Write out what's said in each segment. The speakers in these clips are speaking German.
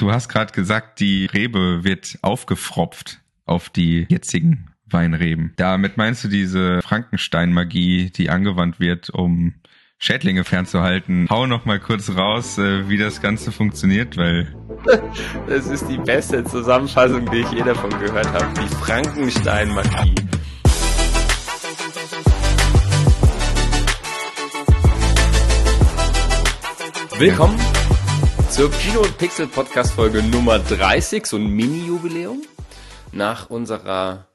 Du hast gerade gesagt, die Rebe wird aufgefropft auf die jetzigen Weinreben. Damit meinst du diese Frankenstein-Magie, die angewandt wird, um Schädlinge fernzuhalten. Hau noch mal kurz raus, äh, wie das Ganze funktioniert, weil das ist die beste Zusammenfassung, die ich je davon gehört habe. Die Frankenstein-Magie. Willkommen zur Kino und Pixel Podcast Folge Nummer 30, so ein Mini-Jubiläum. Nach unserer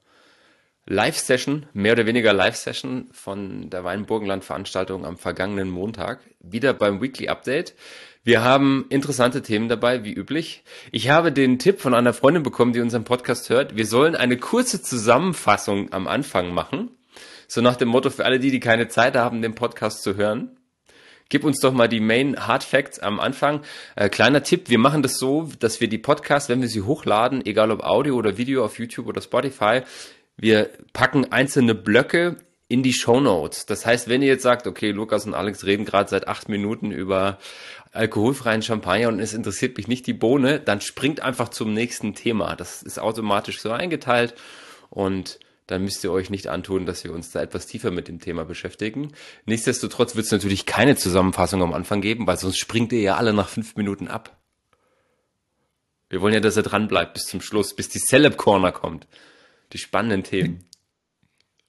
Live-Session, mehr oder weniger Live-Session von der Weinburgenland-Veranstaltung am vergangenen Montag. Wieder beim Weekly Update. Wir haben interessante Themen dabei, wie üblich. Ich habe den Tipp von einer Freundin bekommen, die unseren Podcast hört. Wir sollen eine kurze Zusammenfassung am Anfang machen. So nach dem Motto für alle die, die keine Zeit haben, den Podcast zu hören. Gib uns doch mal die Main Hard Facts am Anfang. Äh, kleiner Tipp, wir machen das so, dass wir die Podcasts, wenn wir sie hochladen, egal ob Audio oder Video auf YouTube oder Spotify, wir packen einzelne Blöcke in die Show Notes. Das heißt, wenn ihr jetzt sagt, okay, Lukas und Alex reden gerade seit acht Minuten über alkoholfreien Champagner und es interessiert mich nicht die Bohne, dann springt einfach zum nächsten Thema. Das ist automatisch so eingeteilt und dann müsst ihr euch nicht antun, dass wir uns da etwas tiefer mit dem Thema beschäftigen. Nichtsdestotrotz wird es natürlich keine Zusammenfassung am Anfang geben, weil sonst springt ihr ja alle nach fünf Minuten ab. Wir wollen ja, dass er dran bleibt bis zum Schluss, bis die Celeb Corner kommt. Die spannenden Themen.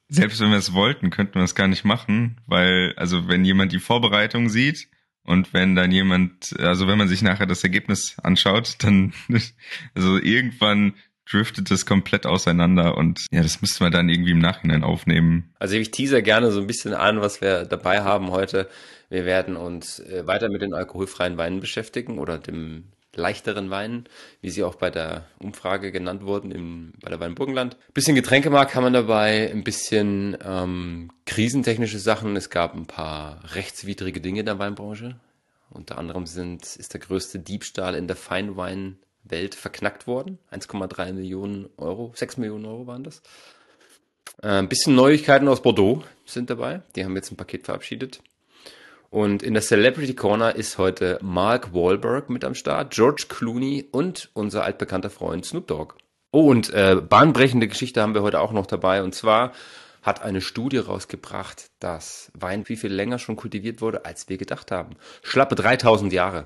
Selbst wenn wir es wollten, könnten wir es gar nicht machen, weil, also wenn jemand die Vorbereitung sieht und wenn dann jemand, also wenn man sich nachher das Ergebnis anschaut, dann, also irgendwann driftet es komplett auseinander und ja, das müsste man dann irgendwie im Nachhinein aufnehmen. Also ich teaser gerne so ein bisschen an, was wir dabei haben heute. Wir werden uns äh, weiter mit den alkoholfreien Weinen beschäftigen oder dem leichteren Weinen, wie sie auch bei der Umfrage genannt wurden im, bei der Weinburgenland. Bisschen Getränkemarkt haben wir dabei, ein bisschen ähm, krisentechnische Sachen. Es gab ein paar rechtswidrige Dinge in der Weinbranche. Unter anderem sind, ist der größte Diebstahl in der Feinwein Welt verknackt worden. 1,3 Millionen Euro, 6 Millionen Euro waren das. Äh, ein bisschen Neuigkeiten aus Bordeaux sind dabei. Die haben jetzt ein Paket verabschiedet. Und in der Celebrity Corner ist heute Mark Wahlberg mit am Start, George Clooney und unser altbekannter Freund Snoop Dogg. Oh, und äh, bahnbrechende Geschichte haben wir heute auch noch dabei. Und zwar hat eine Studie rausgebracht, dass Wein wie viel länger schon kultiviert wurde, als wir gedacht haben. Schlappe 3000 Jahre.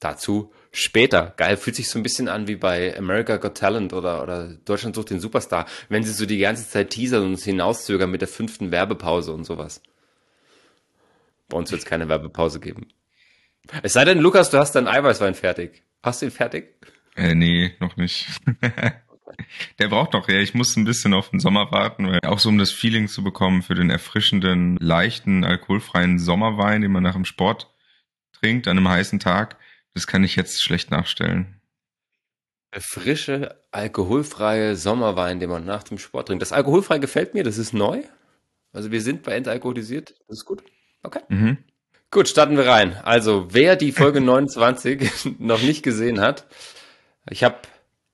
Dazu später. Geil, fühlt sich so ein bisschen an wie bei America Got Talent oder, oder Deutschland sucht den Superstar, wenn sie so die ganze Zeit teasern und uns hinauszögern mit der fünften Werbepause und sowas. Bei uns wird es keine Werbepause geben. Es sei denn, Lukas, du hast deinen Eiweißwein fertig. Hast du ihn fertig? Äh, nee, noch nicht. Der braucht doch, ja, ich muss ein bisschen auf den Sommer warten, weil auch so um das Feeling zu bekommen für den erfrischenden, leichten, alkoholfreien Sommerwein, den man nach dem Sport trinkt, an einem heißen Tag, das kann ich jetzt schlecht nachstellen. Der frische, alkoholfreie Sommerwein, den man nach dem Sport trinkt. Das alkoholfrei gefällt mir, das ist neu. Also wir sind bei entalkoholisiert, das ist gut. Okay. Mhm. Gut, starten wir rein. Also, wer die Folge 29 noch nicht gesehen hat, ich habe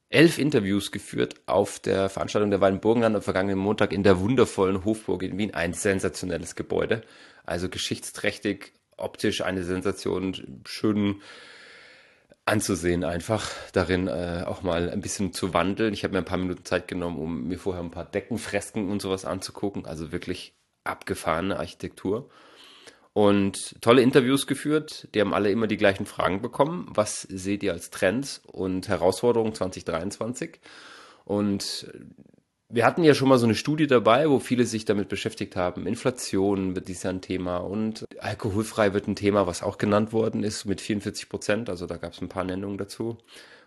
elf Interviews geführt auf der Veranstaltung der Weinburgenland am vergangenen Montag in der wundervollen Hofburg in Wien. Ein sensationelles Gebäude. Also geschichtsträchtig, optisch eine Sensation, schön anzusehen, einfach darin äh, auch mal ein bisschen zu wandeln. Ich habe mir ein paar Minuten Zeit genommen, um mir vorher ein paar Deckenfresken und sowas anzugucken. Also wirklich abgefahrene Architektur. Und tolle Interviews geführt. Die haben alle immer die gleichen Fragen bekommen. Was seht ihr als Trends und Herausforderungen 2023? Und wir hatten ja schon mal so eine Studie dabei, wo viele sich damit beschäftigt haben. Inflation wird dies Jahr ein Thema und alkoholfrei wird ein Thema, was auch genannt worden ist mit 44 Prozent. Also da gab es ein paar Nennungen dazu.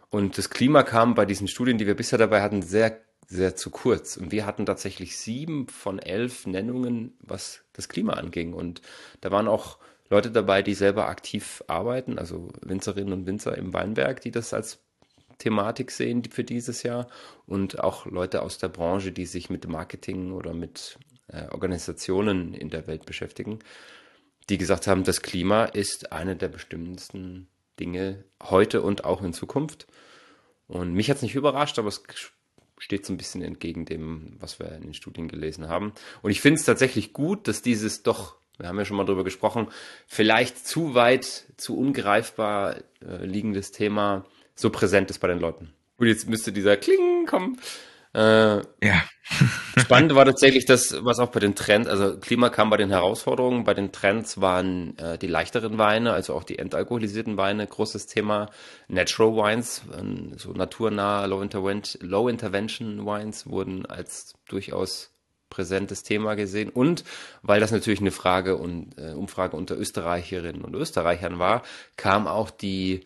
Und das Klima kam bei diesen Studien, die wir bisher dabei hatten, sehr, sehr zu kurz. Und wir hatten tatsächlich sieben von elf Nennungen, was das Klima anging. Und da waren auch Leute dabei, die selber aktiv arbeiten, also Winzerinnen und Winzer im Weinberg, die das als Thematik sehen für dieses Jahr und auch Leute aus der Branche, die sich mit Marketing oder mit äh, Organisationen in der Welt beschäftigen, die gesagt haben, das Klima ist eine der bestimmendsten Dinge heute und auch in Zukunft. Und mich hat es nicht überrascht, aber es steht so ein bisschen entgegen dem, was wir in den Studien gelesen haben. Und ich finde es tatsächlich gut, dass dieses doch, wir haben ja schon mal drüber gesprochen, vielleicht zu weit, zu ungreifbar äh, liegendes Thema so präsent ist bei den Leuten. Gut, jetzt müsste dieser Kling kommen. Äh, ja. spannend war tatsächlich das, was auch bei den Trends, also Klima kam bei den Herausforderungen, bei den Trends waren äh, die leichteren Weine, also auch die entalkoholisierten Weine, großes Thema. Natural Wines, äh, so naturnahe Low, Intervention, Low Intervention Wines wurden als durchaus präsentes Thema gesehen und weil das natürlich eine Frage und äh, Umfrage unter Österreicherinnen und Österreichern war, kam auch die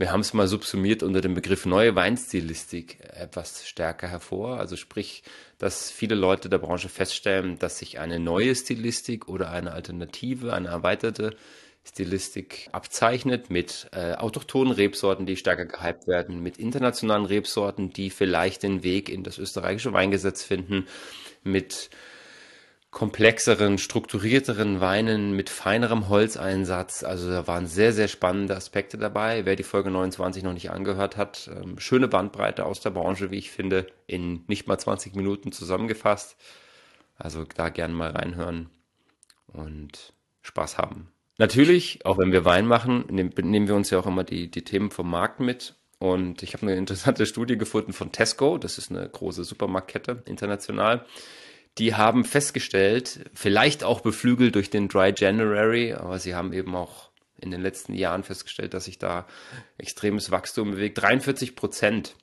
wir haben es mal subsumiert unter dem Begriff neue Weinstilistik etwas stärker hervor. Also sprich, dass viele Leute der Branche feststellen, dass sich eine neue Stilistik oder eine Alternative, eine erweiterte Stilistik abzeichnet mit äh, autochthonen Rebsorten, die stärker gehypt werden, mit internationalen Rebsorten, die vielleicht den Weg in das österreichische Weingesetz finden, mit komplexeren, strukturierteren Weinen mit feinerem Holzeinsatz. Also da waren sehr, sehr spannende Aspekte dabei. Wer die Folge 29 noch nicht angehört hat, ähm, schöne Bandbreite aus der Branche, wie ich finde, in nicht mal 20 Minuten zusammengefasst. Also da gerne mal reinhören und Spaß haben. Natürlich, auch wenn wir Wein machen, nehmen wir uns ja auch immer die, die Themen vom Markt mit. Und ich habe eine interessante Studie gefunden von Tesco. Das ist eine große Supermarktkette international die haben festgestellt, vielleicht auch beflügelt durch den Dry January, aber sie haben eben auch in den letzten Jahren festgestellt, dass sich da extremes Wachstum bewegt. 43 Prozent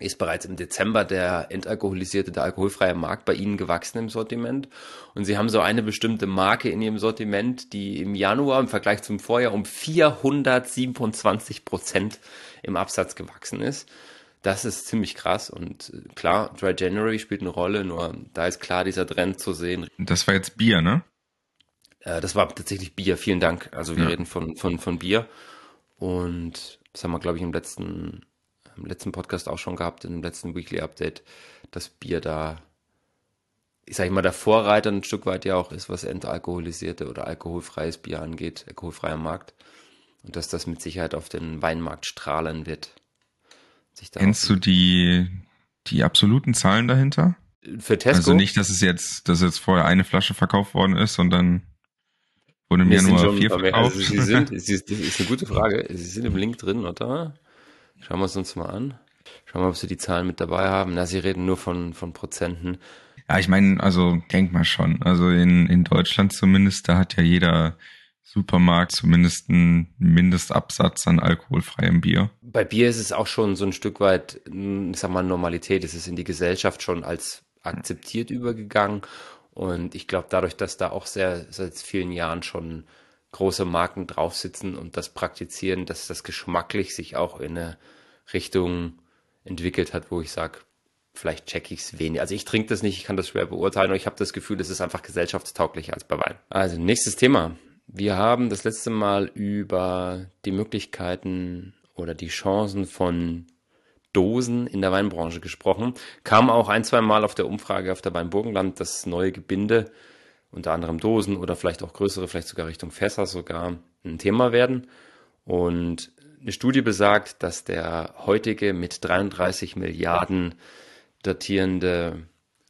ist bereits im Dezember der entalkoholisierte, der alkoholfreie Markt bei Ihnen gewachsen im Sortiment. Und Sie haben so eine bestimmte Marke in Ihrem Sortiment, die im Januar im Vergleich zum Vorjahr um 427 Prozent im Absatz gewachsen ist. Das ist ziemlich krass und äh, klar, Dry January spielt eine Rolle, nur da ist klar dieser Trend zu sehen. Das war jetzt Bier, ne? Äh, das war tatsächlich Bier, vielen Dank. Also wir ja. reden von, von, von Bier und das haben wir, glaube ich, im letzten, im letzten Podcast auch schon gehabt, im letzten Weekly Update, dass Bier da, ich sage mal, der Vorreiter ein Stück weit ja auch ist, was entalkoholisierte oder alkoholfreies Bier angeht, alkoholfreier Markt. Und dass das mit Sicherheit auf den Weinmarkt strahlen wird. Kennst du die, die absoluten Zahlen dahinter? Für Tesco? Also nicht, dass es jetzt, dass jetzt vorher eine Flasche verkauft worden ist und dann wurde mir nur vier verkauft. Also sie sind, das ist eine gute Frage. Sie sind im Link drin, oder? Schauen wir es uns mal an. Schauen wir, ob sie die Zahlen mit dabei haben. Na, sie reden nur von, von Prozenten. Ja, ich meine, also denk mal schon. Also in, in Deutschland zumindest, da hat ja jeder Supermarkt zumindest einen Mindestabsatz an alkoholfreiem Bier. Bei Bier ist es auch schon so ein Stück weit, ich sag mal, Normalität. Es ist in die Gesellschaft schon als akzeptiert übergegangen. Und ich glaube, dadurch, dass da auch sehr seit vielen Jahren schon große Marken drauf sitzen und das praktizieren, dass das geschmacklich sich auch in eine Richtung entwickelt hat, wo ich sage, vielleicht check ich es wenig. Also ich trinke das nicht, ich kann das schwer beurteilen, aber ich habe das Gefühl, es ist einfach gesellschaftstauglicher als bei Wein. Also nächstes Thema. Wir haben das letzte Mal über die Möglichkeiten oder die Chancen von Dosen in der Weinbranche gesprochen. Kam auch ein, zwei Mal auf der Umfrage auf der Weinburgenland das neue Gebinde, unter anderem Dosen oder vielleicht auch größere, vielleicht sogar Richtung Fässer sogar ein Thema werden. Und eine Studie besagt, dass der heutige mit 33 Milliarden datierende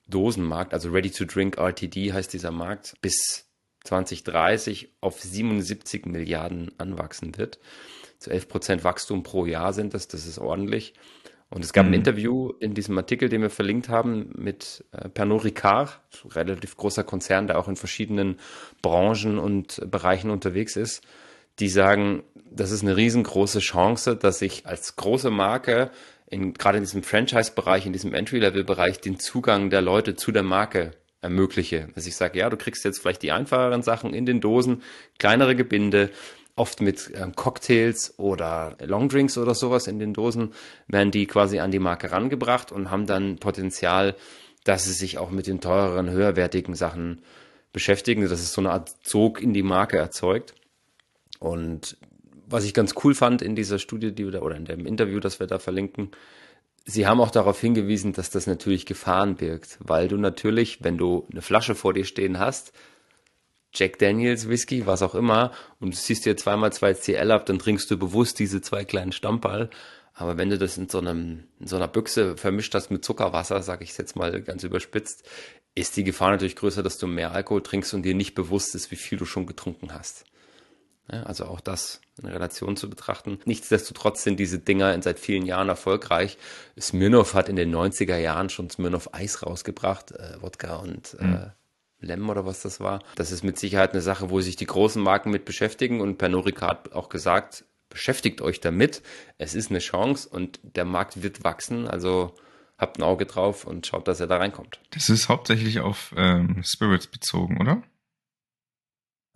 Dosenmarkt, also Ready to Drink RTD heißt dieser Markt, bis 2030 auf 77 Milliarden anwachsen wird. Zu 11 Prozent Wachstum pro Jahr sind das, das ist ordentlich. Und es gab mhm. ein Interview in diesem Artikel, den wir verlinkt haben, mit äh, Pernod Ricard, relativ großer Konzern, der auch in verschiedenen Branchen und Bereichen unterwegs ist. Die sagen, das ist eine riesengroße Chance, dass ich als große Marke in, gerade in diesem Franchise-Bereich, in diesem Entry-Level-Bereich den Zugang der Leute zu der Marke ermögliche. Dass ich sage, ja, du kriegst jetzt vielleicht die einfacheren Sachen in den Dosen, kleinere Gebinde, oft mit ähm, Cocktails oder Longdrinks oder sowas in den Dosen, werden die quasi an die Marke rangebracht und haben dann Potenzial, dass sie sich auch mit den teureren, höherwertigen Sachen beschäftigen, dass es so eine Art Sog in die Marke erzeugt. Und was ich ganz cool fand in dieser Studie, die wir da, oder in dem Interview, das wir da verlinken, Sie haben auch darauf hingewiesen, dass das natürlich Gefahren birgt, weil du natürlich, wenn du eine Flasche vor dir stehen hast, Jack Daniels Whisky, was auch immer, und du siehst dir zweimal zwei CL ab, dann trinkst du bewusst diese zwei kleinen Stammball. Aber wenn du das in so, einem, in so einer Büchse vermischt hast mit Zuckerwasser, sage ich jetzt mal ganz überspitzt, ist die Gefahr natürlich größer, dass du mehr Alkohol trinkst und dir nicht bewusst ist, wie viel du schon getrunken hast. Ja, also auch das in Relation zu betrachten. Nichtsdestotrotz sind diese Dinger seit vielen Jahren erfolgreich. Smirnoff hat in den 90er Jahren schon Smirnoff Eis rausgebracht, äh, Wodka und äh, mhm. Lem oder was das war. Das ist mit Sicherheit eine Sache, wo sich die großen Marken mit beschäftigen und Pernod Ricard hat auch gesagt, beschäftigt euch damit. Es ist eine Chance und der Markt wird wachsen. Also habt ein Auge drauf und schaut, dass er da reinkommt. Das ist hauptsächlich auf ähm, Spirits bezogen, oder?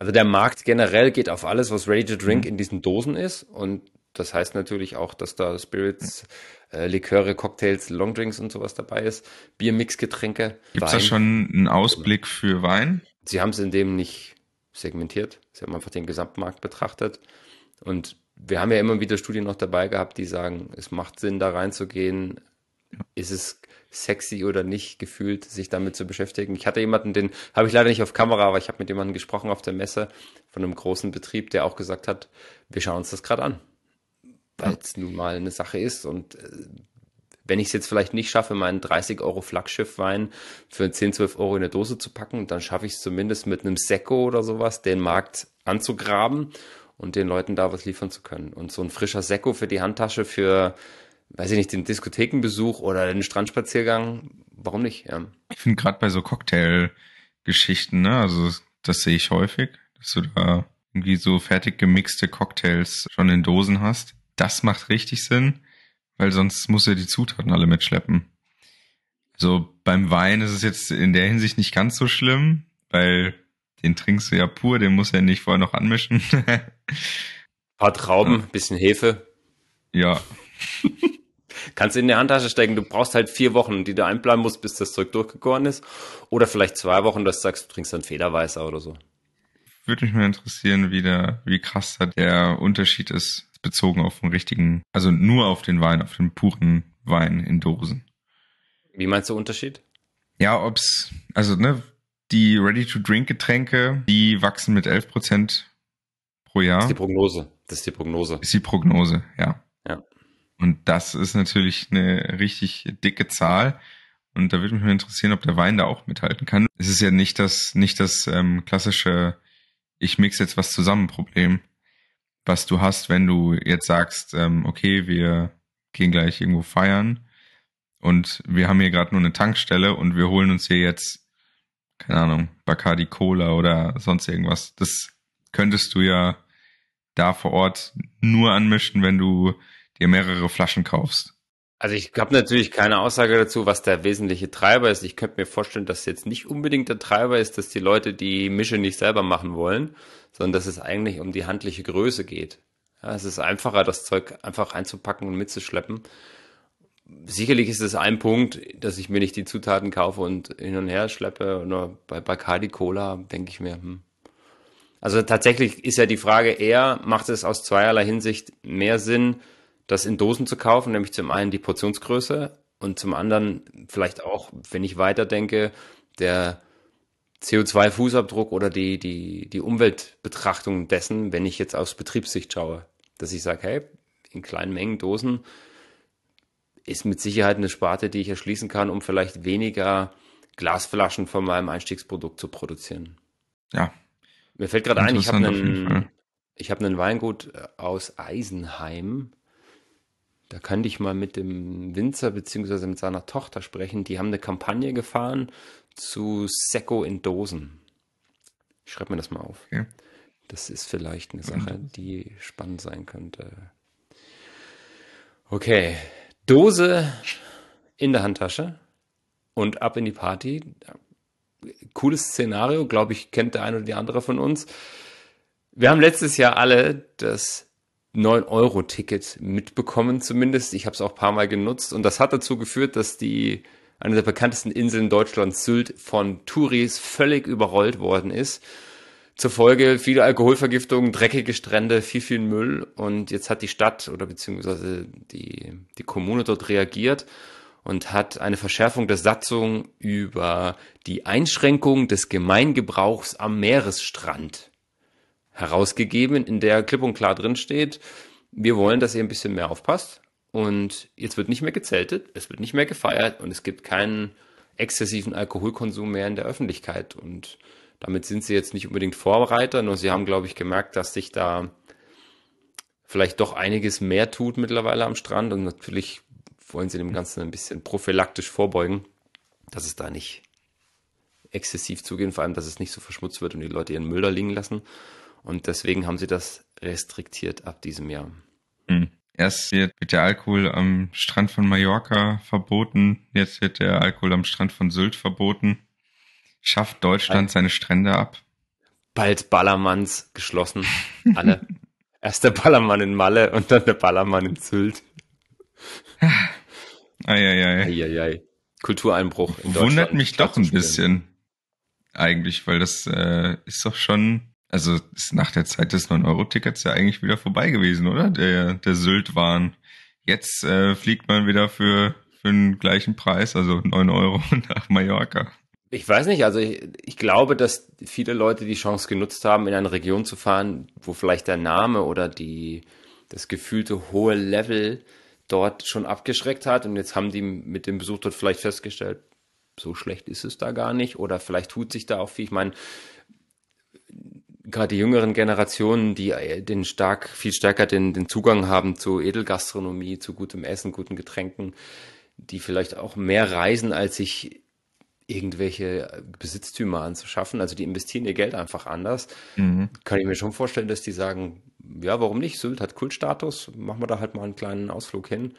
Also der Markt generell geht auf alles, was Ready to Drink mhm. in diesen Dosen ist. Und das heißt natürlich auch, dass da Spirits, äh, Liköre, Cocktails, Longdrinks und sowas dabei ist. Biermixgetränke. Gibt es da schon einen Ausblick für Wein? Sie haben es in dem nicht segmentiert. Sie haben einfach den Gesamtmarkt betrachtet. Und wir haben ja immer wieder Studien noch dabei gehabt, die sagen, es macht Sinn, da reinzugehen. Ist es sexy oder nicht gefühlt, sich damit zu beschäftigen. Ich hatte jemanden, den habe ich leider nicht auf Kamera, aber ich habe mit jemandem gesprochen auf der Messe von einem großen Betrieb, der auch gesagt hat, wir schauen uns das gerade an, weil es nun mal eine Sache ist und äh, wenn ich es jetzt vielleicht nicht schaffe, meinen 30 Euro Flaggschiffwein für 10, 12 Euro in eine Dose zu packen, dann schaffe ich es zumindest mit einem Sekko oder sowas, den Markt anzugraben und den Leuten da was liefern zu können. Und so ein frischer Sekko für die Handtasche für weiß ich nicht, den Diskothekenbesuch oder den Strandspaziergang, warum nicht? Ja. Ich finde gerade bei so Cocktail-Geschichten, ne, also das sehe ich häufig, dass du da irgendwie so fertig gemixte Cocktails schon in Dosen hast. Das macht richtig Sinn, weil sonst muss er die Zutaten alle mitschleppen. Also beim Wein ist es jetzt in der Hinsicht nicht ganz so schlimm, weil den trinkst du ja pur, den muss er nicht vorher noch anmischen. Ein paar Trauben, ja. bisschen Hefe. Ja. Kannst in die Handtasche stecken. Du brauchst halt vier Wochen, die du einplanen musst, bis das Zeug durchgegoren ist. Oder vielleicht zwei Wochen, dass du sagst, du trinkst dann Federweißer oder so. Würde mich mal interessieren, wie der, wie krass da der Unterschied ist, bezogen auf den richtigen, also nur auf den Wein, auf den puren Wein in Dosen. Wie meinst du Unterschied? Ja, ob's, also, ne, die Ready-to-Drink-Getränke, die wachsen mit 11 Prozent pro Jahr. Das ist die Prognose. Das ist die Prognose. Ist die Prognose, ja. Und das ist natürlich eine richtig dicke Zahl. Und da würde mich mal interessieren, ob der Wein da auch mithalten kann. Es ist ja nicht das, nicht das ähm, klassische, ich mix jetzt was zusammen Problem, was du hast, wenn du jetzt sagst, ähm, okay, wir gehen gleich irgendwo feiern und wir haben hier gerade nur eine Tankstelle und wir holen uns hier jetzt, keine Ahnung, Bacardi Cola oder sonst irgendwas. Das könntest du ja da vor Ort nur anmischen, wenn du dir mehrere Flaschen kaufst. Also ich habe natürlich keine Aussage dazu, was der wesentliche Treiber ist. Ich könnte mir vorstellen, dass jetzt nicht unbedingt der Treiber ist, dass die Leute die Mische nicht selber machen wollen, sondern dass es eigentlich um die handliche Größe geht. Ja, es ist einfacher, das Zeug einfach einzupacken und mitzuschleppen. Sicherlich ist es ein Punkt, dass ich mir nicht die Zutaten kaufe und hin und her schleppe. Oder bei Bacardi Cola denke ich mir, hm. Also tatsächlich ist ja die Frage eher, macht es aus zweierlei Hinsicht mehr Sinn, das in Dosen zu kaufen, nämlich zum einen die Portionsgröße und zum anderen vielleicht auch, wenn ich weiterdenke, der CO2-Fußabdruck oder die, die, die Umweltbetrachtung dessen, wenn ich jetzt aus Betriebssicht schaue, dass ich sage, hey, in kleinen Mengen Dosen ist mit Sicherheit eine Sparte, die ich erschließen kann, um vielleicht weniger Glasflaschen von meinem Einstiegsprodukt zu produzieren. Ja. Mir fällt gerade ein, ich habe einen, ich habe einen Weingut aus Eisenheim, da könnte ich mal mit dem Winzer beziehungsweise mit seiner Tochter sprechen. Die haben eine Kampagne gefahren zu Sekko in Dosen. Ich schreibe mir das mal auf. Okay. Das ist vielleicht eine Sache, die spannend sein könnte. Okay, Dose in der Handtasche und ab in die Party. Cooles Szenario, glaube ich, kennt der eine oder die andere von uns. Wir haben letztes Jahr alle das 9-Euro-Ticket mitbekommen zumindest. Ich habe es auch ein paar Mal genutzt und das hat dazu geführt, dass die eine der bekanntesten Inseln Deutschlands, Sylt, von Touris völlig überrollt worden ist. Zur Folge viele Alkoholvergiftungen, dreckige Strände, viel, viel Müll. Und jetzt hat die Stadt oder beziehungsweise die, die Kommune dort reagiert und hat eine Verschärfung der Satzung über die Einschränkung des Gemeingebrauchs am Meeresstrand herausgegeben, in der klipp und klar drin steht, wir wollen, dass ihr ein bisschen mehr aufpasst. Und jetzt wird nicht mehr gezeltet, es wird nicht mehr gefeiert und es gibt keinen exzessiven Alkoholkonsum mehr in der Öffentlichkeit. Und Damit sind sie jetzt nicht unbedingt Vorreiter, nur sie haben, glaube ich, gemerkt, dass sich da vielleicht doch einiges mehr tut mittlerweile am Strand und natürlich wollen sie dem Ganzen ein bisschen prophylaktisch vorbeugen, dass es da nicht exzessiv zugehen, vor allem, dass es nicht so verschmutzt wird und die Leute ihren Müll da liegen lassen. Und deswegen haben sie das restriktiert ab diesem Jahr. Hm. Erst wird, wird der Alkohol am Strand von Mallorca verboten, jetzt wird der Alkohol am Strand von Sylt verboten. Schafft Deutschland seine Strände ab? Bald Ballermanns geschlossen. Alle. Erst der Ballermann in Malle und dann der Ballermann in Sylt. Eieiei. Eieiei. Kultureinbruch in Deutschland. Wundert mich doch ein bisschen. Eigentlich, weil das äh, ist doch schon, also ist nach der Zeit des 9-Euro-Tickets ja eigentlich wieder vorbei gewesen, oder? Der, der Sylt-Wahn. Jetzt äh, fliegt man wieder für, für den gleichen Preis, also 9 Euro nach Mallorca. Ich weiß nicht, also ich, ich, glaube, dass viele Leute die Chance genutzt haben, in eine Region zu fahren, wo vielleicht der Name oder die, das gefühlte hohe Level dort schon abgeschreckt hat und jetzt haben die mit dem Besuch dort vielleicht festgestellt, so schlecht ist es da gar nicht oder vielleicht tut sich da auch viel. Ich meine, gerade die jüngeren Generationen, die äh, den stark, viel stärker den, den Zugang haben zu Edelgastronomie, zu gutem Essen, guten Getränken, die vielleicht auch mehr reisen, als sich irgendwelche Besitztümer anzuschaffen. Also die investieren ihr Geld einfach anders. Mhm. Kann ich mir schon vorstellen, dass die sagen, ja, warum nicht? Sylt hat Kultstatus, machen wir da halt mal einen kleinen Ausflug hin.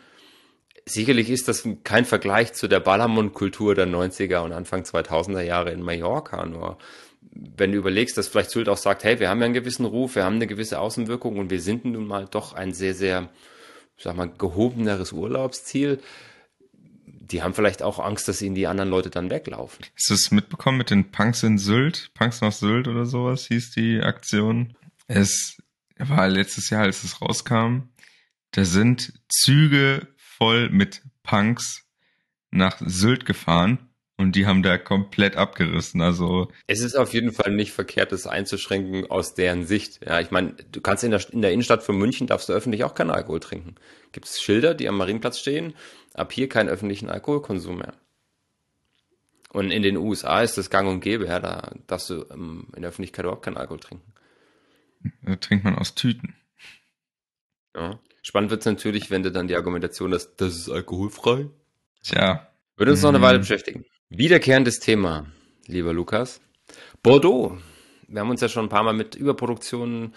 Sicherlich ist das kein Vergleich zu der Ballermann-Kultur der 90er und Anfang 2000er Jahre in Mallorca, nur wenn du überlegst, dass vielleicht Sylt auch sagt, hey, wir haben ja einen gewissen Ruf, wir haben eine gewisse Außenwirkung und wir sind nun mal doch ein sehr, sehr, sag mal, gehobeneres Urlaubsziel, die haben vielleicht auch Angst, dass ihnen die anderen Leute dann weglaufen. Hast du es mitbekommen mit den Punks in Sylt? Punks nach Sylt oder sowas hieß die Aktion. Es war letztes Jahr, als es rauskam. Da sind Züge voll mit Punks nach Sylt gefahren und die haben da komplett abgerissen. Also es ist auf jeden Fall nicht verkehrt, das einzuschränken aus deren Sicht. Ja, ich meine, du kannst in der, in der Innenstadt von München darfst du öffentlich auch keinen Alkohol trinken. Gibt es Schilder, die am Marienplatz stehen? Ab hier keinen öffentlichen Alkoholkonsum mehr. Und in den USA ist das Gang und Gäbe, ja, da darfst du ähm, in der Öffentlichkeit überhaupt keinen Alkohol trinken. Da trinkt man aus Tüten. Ja. Spannend wird es natürlich, wenn du dann die Argumentation hast, das ist alkoholfrei. Tja. Würde uns noch eine Weile mhm. beschäftigen. Wiederkehrendes Thema, lieber Lukas. Bordeaux. Wir haben uns ja schon ein paar Mal mit Überproduktionen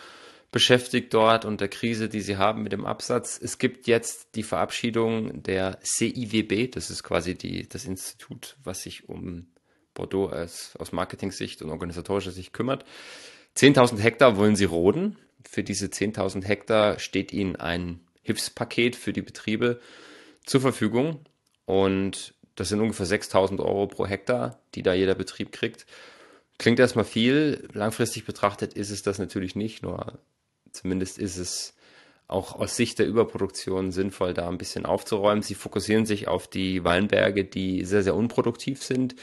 beschäftigt dort und der Krise, die sie haben mit dem Absatz. Es gibt jetzt die Verabschiedung der CIWB, das ist quasi die, das Institut, was sich um Bordeaux als, aus Marketing-Sicht und organisatorischer Sicht kümmert. 10.000 Hektar wollen sie roden. Für diese 10.000 Hektar steht ihnen ein Hilfspaket für die Betriebe zur Verfügung und das sind ungefähr 6.000 Euro pro Hektar, die da jeder Betrieb kriegt. Klingt erstmal viel, langfristig betrachtet ist es das natürlich nicht, nur Zumindest ist es auch aus Sicht der Überproduktion sinnvoll, da ein bisschen aufzuräumen. Sie fokussieren sich auf die Weinberge, die sehr, sehr unproduktiv sind,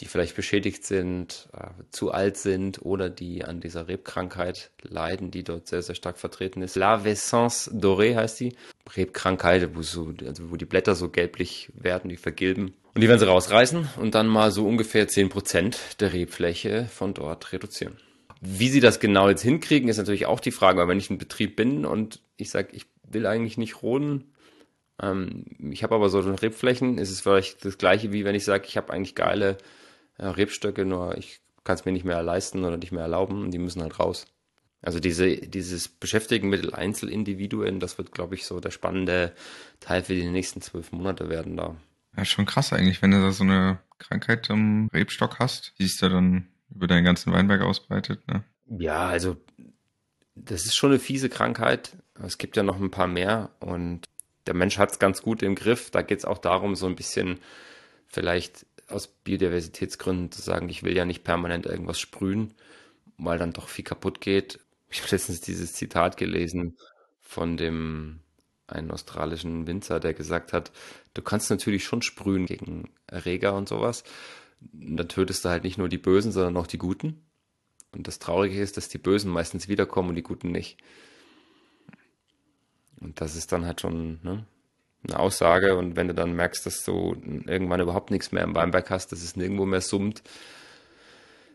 die vielleicht beschädigt sind, äh, zu alt sind oder die an dieser Rebkrankheit leiden, die dort sehr, sehr stark vertreten ist. La Vessence Dorée heißt die. Rebkrankheit, wo, so, also wo die Blätter so gelblich werden, die vergilben. Und die werden sie rausreißen und dann mal so ungefähr zehn Prozent der Rebfläche von dort reduzieren. Wie sie das genau jetzt hinkriegen, ist natürlich auch die Frage, weil wenn ich ein Betrieb bin und ich sage, ich will eigentlich nicht roden, ähm, ich habe aber so Rebflächen, ist es vielleicht das gleiche, wie wenn ich sage, ich habe eigentlich geile Rebstöcke, nur ich kann es mir nicht mehr leisten oder nicht mehr erlauben und die müssen halt raus. Also diese, dieses Beschäftigen mit Einzelindividuen, das wird, glaube ich, so der spannende Teil für die nächsten zwölf Monate werden da. Ja, schon krass eigentlich, wenn du da so eine Krankheit im Rebstock hast, wie es da dann über deinen ganzen Weinberg ausbreitet, ne? Ja, also das ist schon eine fiese Krankheit. Es gibt ja noch ein paar mehr und der Mensch hat es ganz gut im Griff. Da geht es auch darum, so ein bisschen vielleicht aus Biodiversitätsgründen zu sagen, ich will ja nicht permanent irgendwas sprühen, weil dann doch viel kaputt geht. Ich habe letztens dieses Zitat gelesen von dem einen australischen Winzer, der gesagt hat, du kannst natürlich schon sprühen gegen Erreger und sowas, dann tötest du halt nicht nur die Bösen, sondern auch die Guten. Und das Traurige ist, dass die Bösen meistens wiederkommen und die Guten nicht. Und das ist dann halt schon ne, eine Aussage. Und wenn du dann merkst, dass du irgendwann überhaupt nichts mehr im Weinberg hast, dass es nirgendwo mehr summt,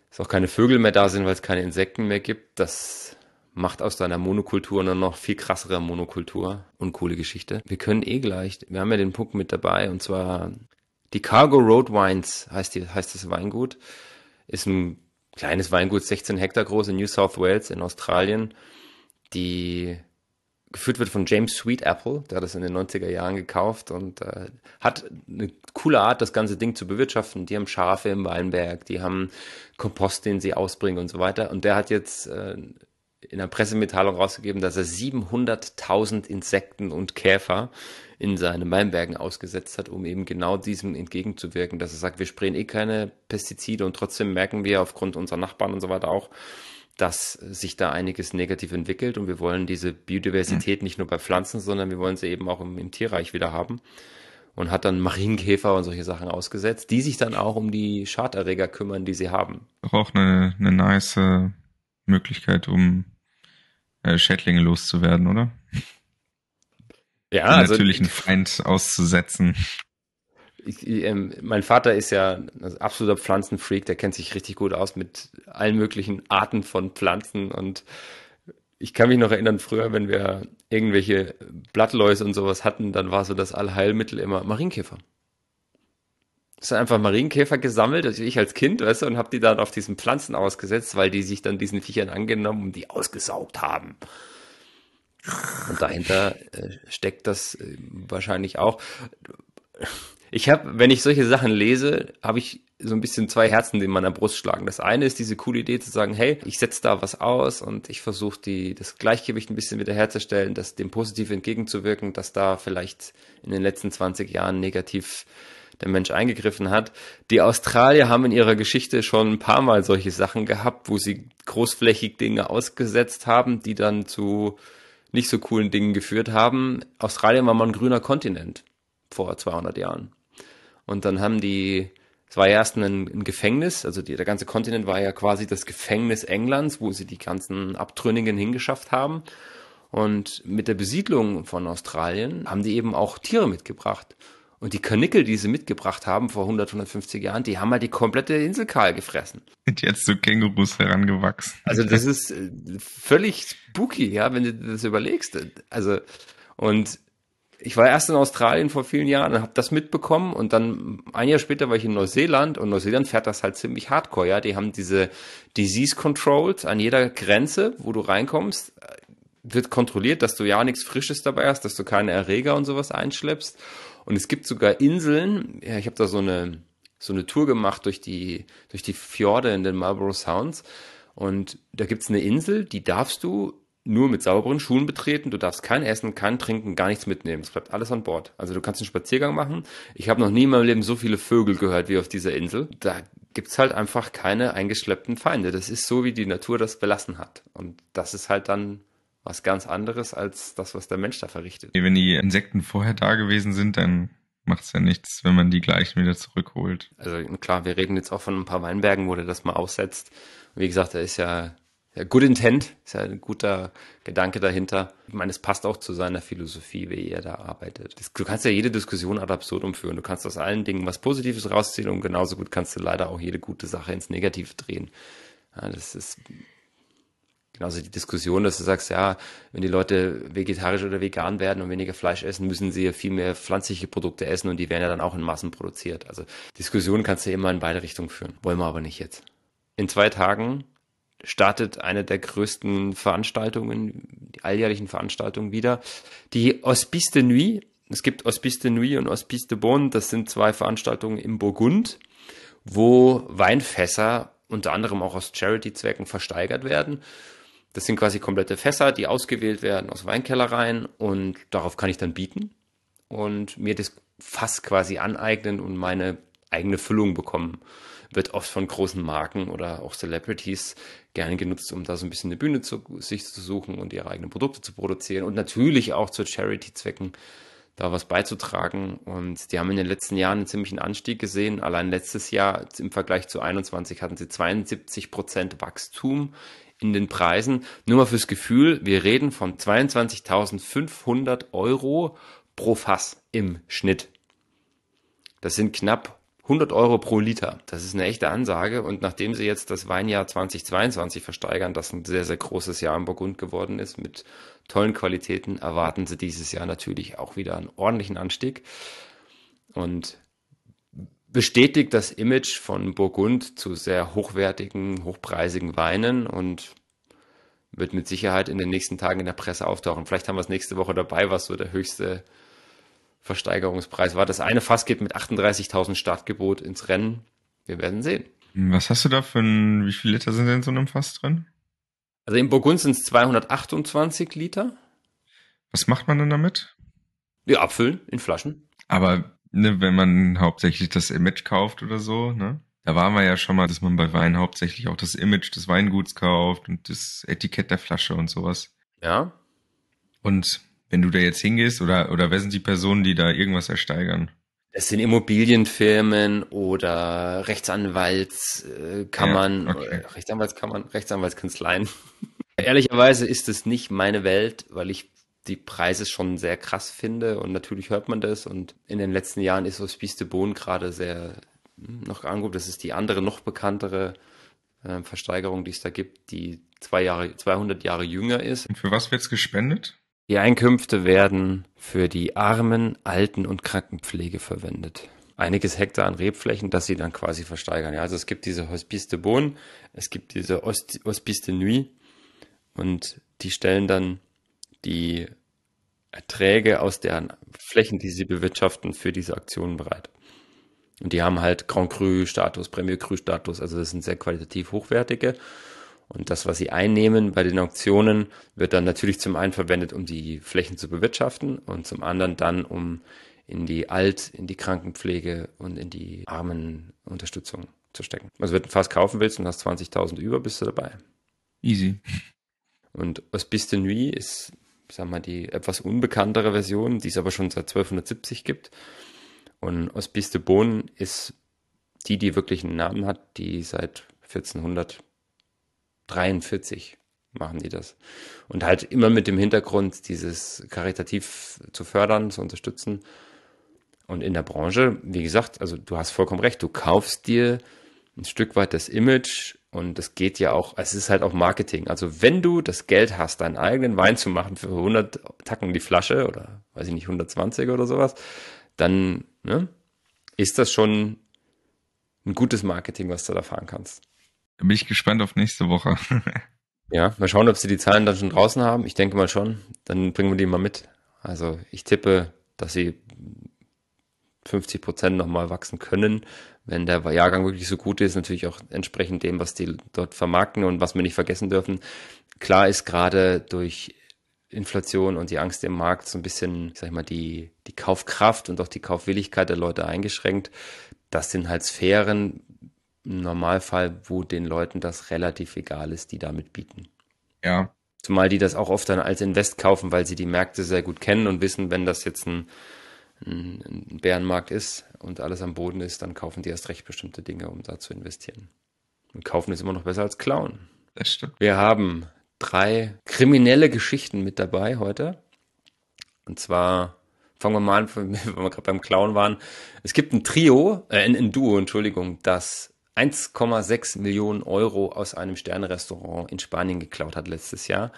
dass auch keine Vögel mehr da sind, weil es keine Insekten mehr gibt. Das macht aus deiner Monokultur nur noch viel krassere Monokultur und coole Geschichte. Wir können eh gleich, wir haben ja den Punkt mit dabei und zwar die Cargo Road Wines heißt, die, heißt das Weingut. Ist ein kleines Weingut, 16 Hektar groß in New South Wales in Australien, die geführt wird von James Sweet Apple, der hat das in den 90er Jahren gekauft und äh, hat eine coole Art, das ganze Ding zu bewirtschaften. Die haben Schafe im Weinberg, die haben Kompost, den sie ausbringen und so weiter. Und der hat jetzt äh, in der Pressemitteilung rausgegeben, dass er 700.000 Insekten und Käfer in seinen Weinbergen ausgesetzt hat, um eben genau diesem entgegenzuwirken, dass er sagt, wir sprayen eh keine Pestizide und trotzdem merken wir aufgrund unserer Nachbarn und so weiter auch, dass sich da einiges negativ entwickelt und wir wollen diese Biodiversität mhm. nicht nur bei Pflanzen, sondern wir wollen sie eben auch im, im Tierreich wieder haben und hat dann Marienkäfer und solche Sachen ausgesetzt, die sich dann auch um die Schaderreger kümmern, die sie haben. Auch eine, eine nice Möglichkeit, um äh, Schädlinge loszuwerden, oder? Ja, Den also natürlichen Feind auszusetzen. Ich, ähm, mein Vater ist ja ein absoluter Pflanzenfreak, der kennt sich richtig gut aus mit allen möglichen Arten von Pflanzen und ich kann mich noch erinnern, früher, wenn wir irgendwelche Blattläuse und sowas hatten, dann war so das Allheilmittel immer Marienkäfer. Das ist einfach Marienkäfer gesammelt, also ich als Kind, weißt du, und habe die dann auf diesen Pflanzen ausgesetzt, weil die sich dann diesen Viechern angenommen und die ausgesaugt haben. Und dahinter äh, steckt das äh, wahrscheinlich auch. Ich habe, wenn ich solche Sachen lese, habe ich so ein bisschen zwei Herzen, die in meiner Brust schlagen. Das eine ist diese coole Idee zu sagen, hey, ich setze da was aus und ich versuche die das Gleichgewicht ein bisschen wiederherzustellen, das dem positiv entgegenzuwirken, dass da vielleicht in den letzten 20 Jahren negativ der Mensch eingegriffen hat. Die Australier haben in ihrer Geschichte schon ein paar Mal solche Sachen gehabt, wo sie großflächig Dinge ausgesetzt haben, die dann zu nicht so coolen Dingen geführt haben. Australien war mal ein grüner Kontinent vor 200 Jahren. Und dann haben die, es war ja erst ein, ein Gefängnis, also die, der ganze Kontinent war ja quasi das Gefängnis Englands, wo sie die ganzen Abtrünnigen hingeschafft haben. Und mit der Besiedlung von Australien haben die eben auch Tiere mitgebracht. Und die Karnickel, die sie mitgebracht haben vor 100, 150 Jahren, die haben halt die komplette Insel kahl gefressen. Sind jetzt zu Kängurus herangewachsen. Also das ist äh, völlig spooky, ja, wenn du das überlegst. Also und ich war erst in Australien vor vielen Jahren und habe das mitbekommen und dann ein Jahr später war ich in Neuseeland und Neuseeland fährt das halt ziemlich hardcore, ja. Die haben diese Disease Controls an jeder Grenze, wo du reinkommst, wird kontrolliert, dass du ja nichts Frisches dabei hast, dass du keine Erreger und sowas einschleppst und es gibt sogar Inseln, ja, ich habe da so eine, so eine Tour gemacht durch die, durch die Fjorde in den Marlborough Sounds. Und da gibt's eine Insel, die darfst du nur mit sauberen Schuhen betreten. Du darfst kein Essen, kein Trinken, gar nichts mitnehmen. Es bleibt alles an Bord. Also du kannst einen Spaziergang machen. Ich habe noch nie in meinem Leben so viele Vögel gehört wie auf dieser Insel. Da gibt's halt einfach keine eingeschleppten Feinde. Das ist so, wie die Natur das belassen hat. Und das ist halt dann was ganz anderes als das, was der Mensch da verrichtet. Wenn die Insekten vorher da gewesen sind, dann macht es ja nichts, wenn man die gleich wieder zurückholt. Also klar, wir reden jetzt auch von ein paar Weinbergen, wo der das mal aussetzt. Wie gesagt, da ist ja, ja good intent, ist ja ein guter Gedanke dahinter. Ich meine, es passt auch zu seiner Philosophie, wie er da arbeitet. Das, du kannst ja jede Diskussion ad absurdum führen. Du kannst aus allen Dingen was Positives rausziehen und genauso gut kannst du leider auch jede gute Sache ins Negative drehen. Ja, das ist Genauso die Diskussion, dass du sagst, ja, wenn die Leute vegetarisch oder vegan werden und weniger Fleisch essen, müssen sie ja viel mehr pflanzliche Produkte essen und die werden ja dann auch in Massen produziert. Also Diskussion kannst du immer in beide Richtungen führen. Wollen wir aber nicht jetzt. In zwei Tagen startet eine der größten Veranstaltungen, die alljährlichen Veranstaltungen wieder. Die Hospice de Nuit. Es gibt Hospice de Nuit und Hospice de Bonne. Das sind zwei Veranstaltungen im Burgund, wo Weinfässer unter anderem auch aus Charity-Zwecken versteigert werden. Das sind quasi komplette Fässer, die ausgewählt werden aus Weinkellereien und darauf kann ich dann bieten und mir das Fass quasi aneignen und meine eigene Füllung bekommen. Wird oft von großen Marken oder auch Celebrities gerne genutzt, um da so ein bisschen eine Bühne zu sich zu suchen und ihre eigenen Produkte zu produzieren und natürlich auch zu Charity-Zwecken da was beizutragen. Und die haben in den letzten Jahren einen ziemlichen Anstieg gesehen. Allein letztes Jahr im Vergleich zu 21 hatten sie 72 Prozent Wachstum in den Preisen. Nur mal fürs Gefühl, wir reden von 22.500 Euro pro Fass im Schnitt. Das sind knapp 100 Euro pro Liter. Das ist eine echte Ansage. Und nachdem sie jetzt das Weinjahr 2022 versteigern, das ein sehr, sehr großes Jahr in Burgund geworden ist, mit tollen Qualitäten, erwarten sie dieses Jahr natürlich auch wieder einen ordentlichen Anstieg. Und bestätigt das Image von Burgund zu sehr hochwertigen, hochpreisigen Weinen und wird mit Sicherheit in den nächsten Tagen in der Presse auftauchen. Vielleicht haben wir es nächste Woche dabei, was so der höchste Versteigerungspreis war. Das eine Fass geht mit 38.000 Startgebot ins Rennen. Wir werden sehen. Was hast du da für ein, wie viele Liter sind denn in so einem Fass drin? Also in Burgund sind es 228 Liter. Was macht man denn damit? Ja, abfüllen in Flaschen. Aber ne, wenn man hauptsächlich das Image kauft oder so, ne? Da waren wir ja schon mal, dass man bei Wein hauptsächlich auch das Image des Weinguts kauft und das Etikett der Flasche und sowas. Ja. Und wenn du da jetzt hingehst oder, oder wer sind die Personen, die da irgendwas ersteigern? Es sind Immobilienfirmen oder Rechtsanwaltskammern, ja, okay. Rechtsanwaltskammern, Rechtsanwaltskanzleien. Ehrlicherweise ist es nicht meine Welt, weil ich die Preise schon sehr krass finde und natürlich hört man das und in den letzten Jahren ist Hospice de Beaune gerade sehr hm, noch angeguckt. Das ist die andere, noch bekanntere äh, Versteigerung, die es da gibt, die zwei Jahre, 200 Jahre jünger ist. Und für was wird's gespendet? Die Einkünfte werden für die Armen, Alten- und Krankenpflege verwendet. Einiges Hektar an Rebflächen, das sie dann quasi versteigern. Ja, also es gibt diese Hospice de Beaune, es gibt diese Hospice de Nuit und die stellen dann die Erträge aus deren Flächen, die sie bewirtschaften, für diese Aktionen bereit. Und die haben halt Grand Cru Status, Premier Cru Status, also das sind sehr qualitativ hochwertige und das, was sie einnehmen bei den Auktionen, wird dann natürlich zum einen verwendet, um die Flächen zu bewirtschaften und zum anderen dann, um in die Alt-, in die Krankenpflege und in die Armenunterstützung zu stecken. Also wenn du fast kaufen willst und hast 20.000 über, bist du dabei. Easy. Und Hospice de Nuit ist, sag mal, die etwas unbekanntere Version, die es aber schon seit 1270 gibt. Und Hospice de Beaune ist die, die wirklich einen Namen hat, die seit 1400 43 machen die das. Und halt immer mit dem Hintergrund, dieses karitativ zu fördern, zu unterstützen. Und in der Branche, wie gesagt, also du hast vollkommen recht, du kaufst dir ein Stück weit das Image und es geht ja auch, es ist halt auch Marketing. Also wenn du das Geld hast, deinen eigenen Wein zu machen für 100 Tacken die Flasche oder weiß ich nicht, 120 oder sowas, dann ne, ist das schon ein gutes Marketing, was du da fahren kannst. Da bin ich gespannt auf nächste Woche. ja, mal schauen, ob sie die Zahlen dann schon draußen haben. Ich denke mal schon. Dann bringen wir die mal mit. Also ich tippe, dass sie 50 Prozent nochmal wachsen können, wenn der Jahrgang wirklich so gut ist. Natürlich auch entsprechend dem, was die dort vermarkten und was wir nicht vergessen dürfen. Klar ist gerade durch Inflation und die Angst im Markt so ein bisschen, sag ich mal, die, die Kaufkraft und auch die Kaufwilligkeit der Leute eingeschränkt. Das sind halt Sphären, im Normalfall, wo den Leuten das relativ egal ist, die damit bieten. Ja. Zumal die das auch oft dann als Invest kaufen, weil sie die Märkte sehr gut kennen und wissen, wenn das jetzt ein, ein, ein Bärenmarkt ist und alles am Boden ist, dann kaufen die erst recht bestimmte Dinge, um da zu investieren. Und kaufen ist immer noch besser als klauen. Das stimmt. Wir haben drei kriminelle Geschichten mit dabei heute. Und zwar fangen wir mal an, wenn wir gerade beim Klauen waren. Es gibt ein Trio, äh, ein Duo, Entschuldigung, das 1,6 Millionen Euro aus einem Sternerestaurant in Spanien geklaut hat letztes Jahr.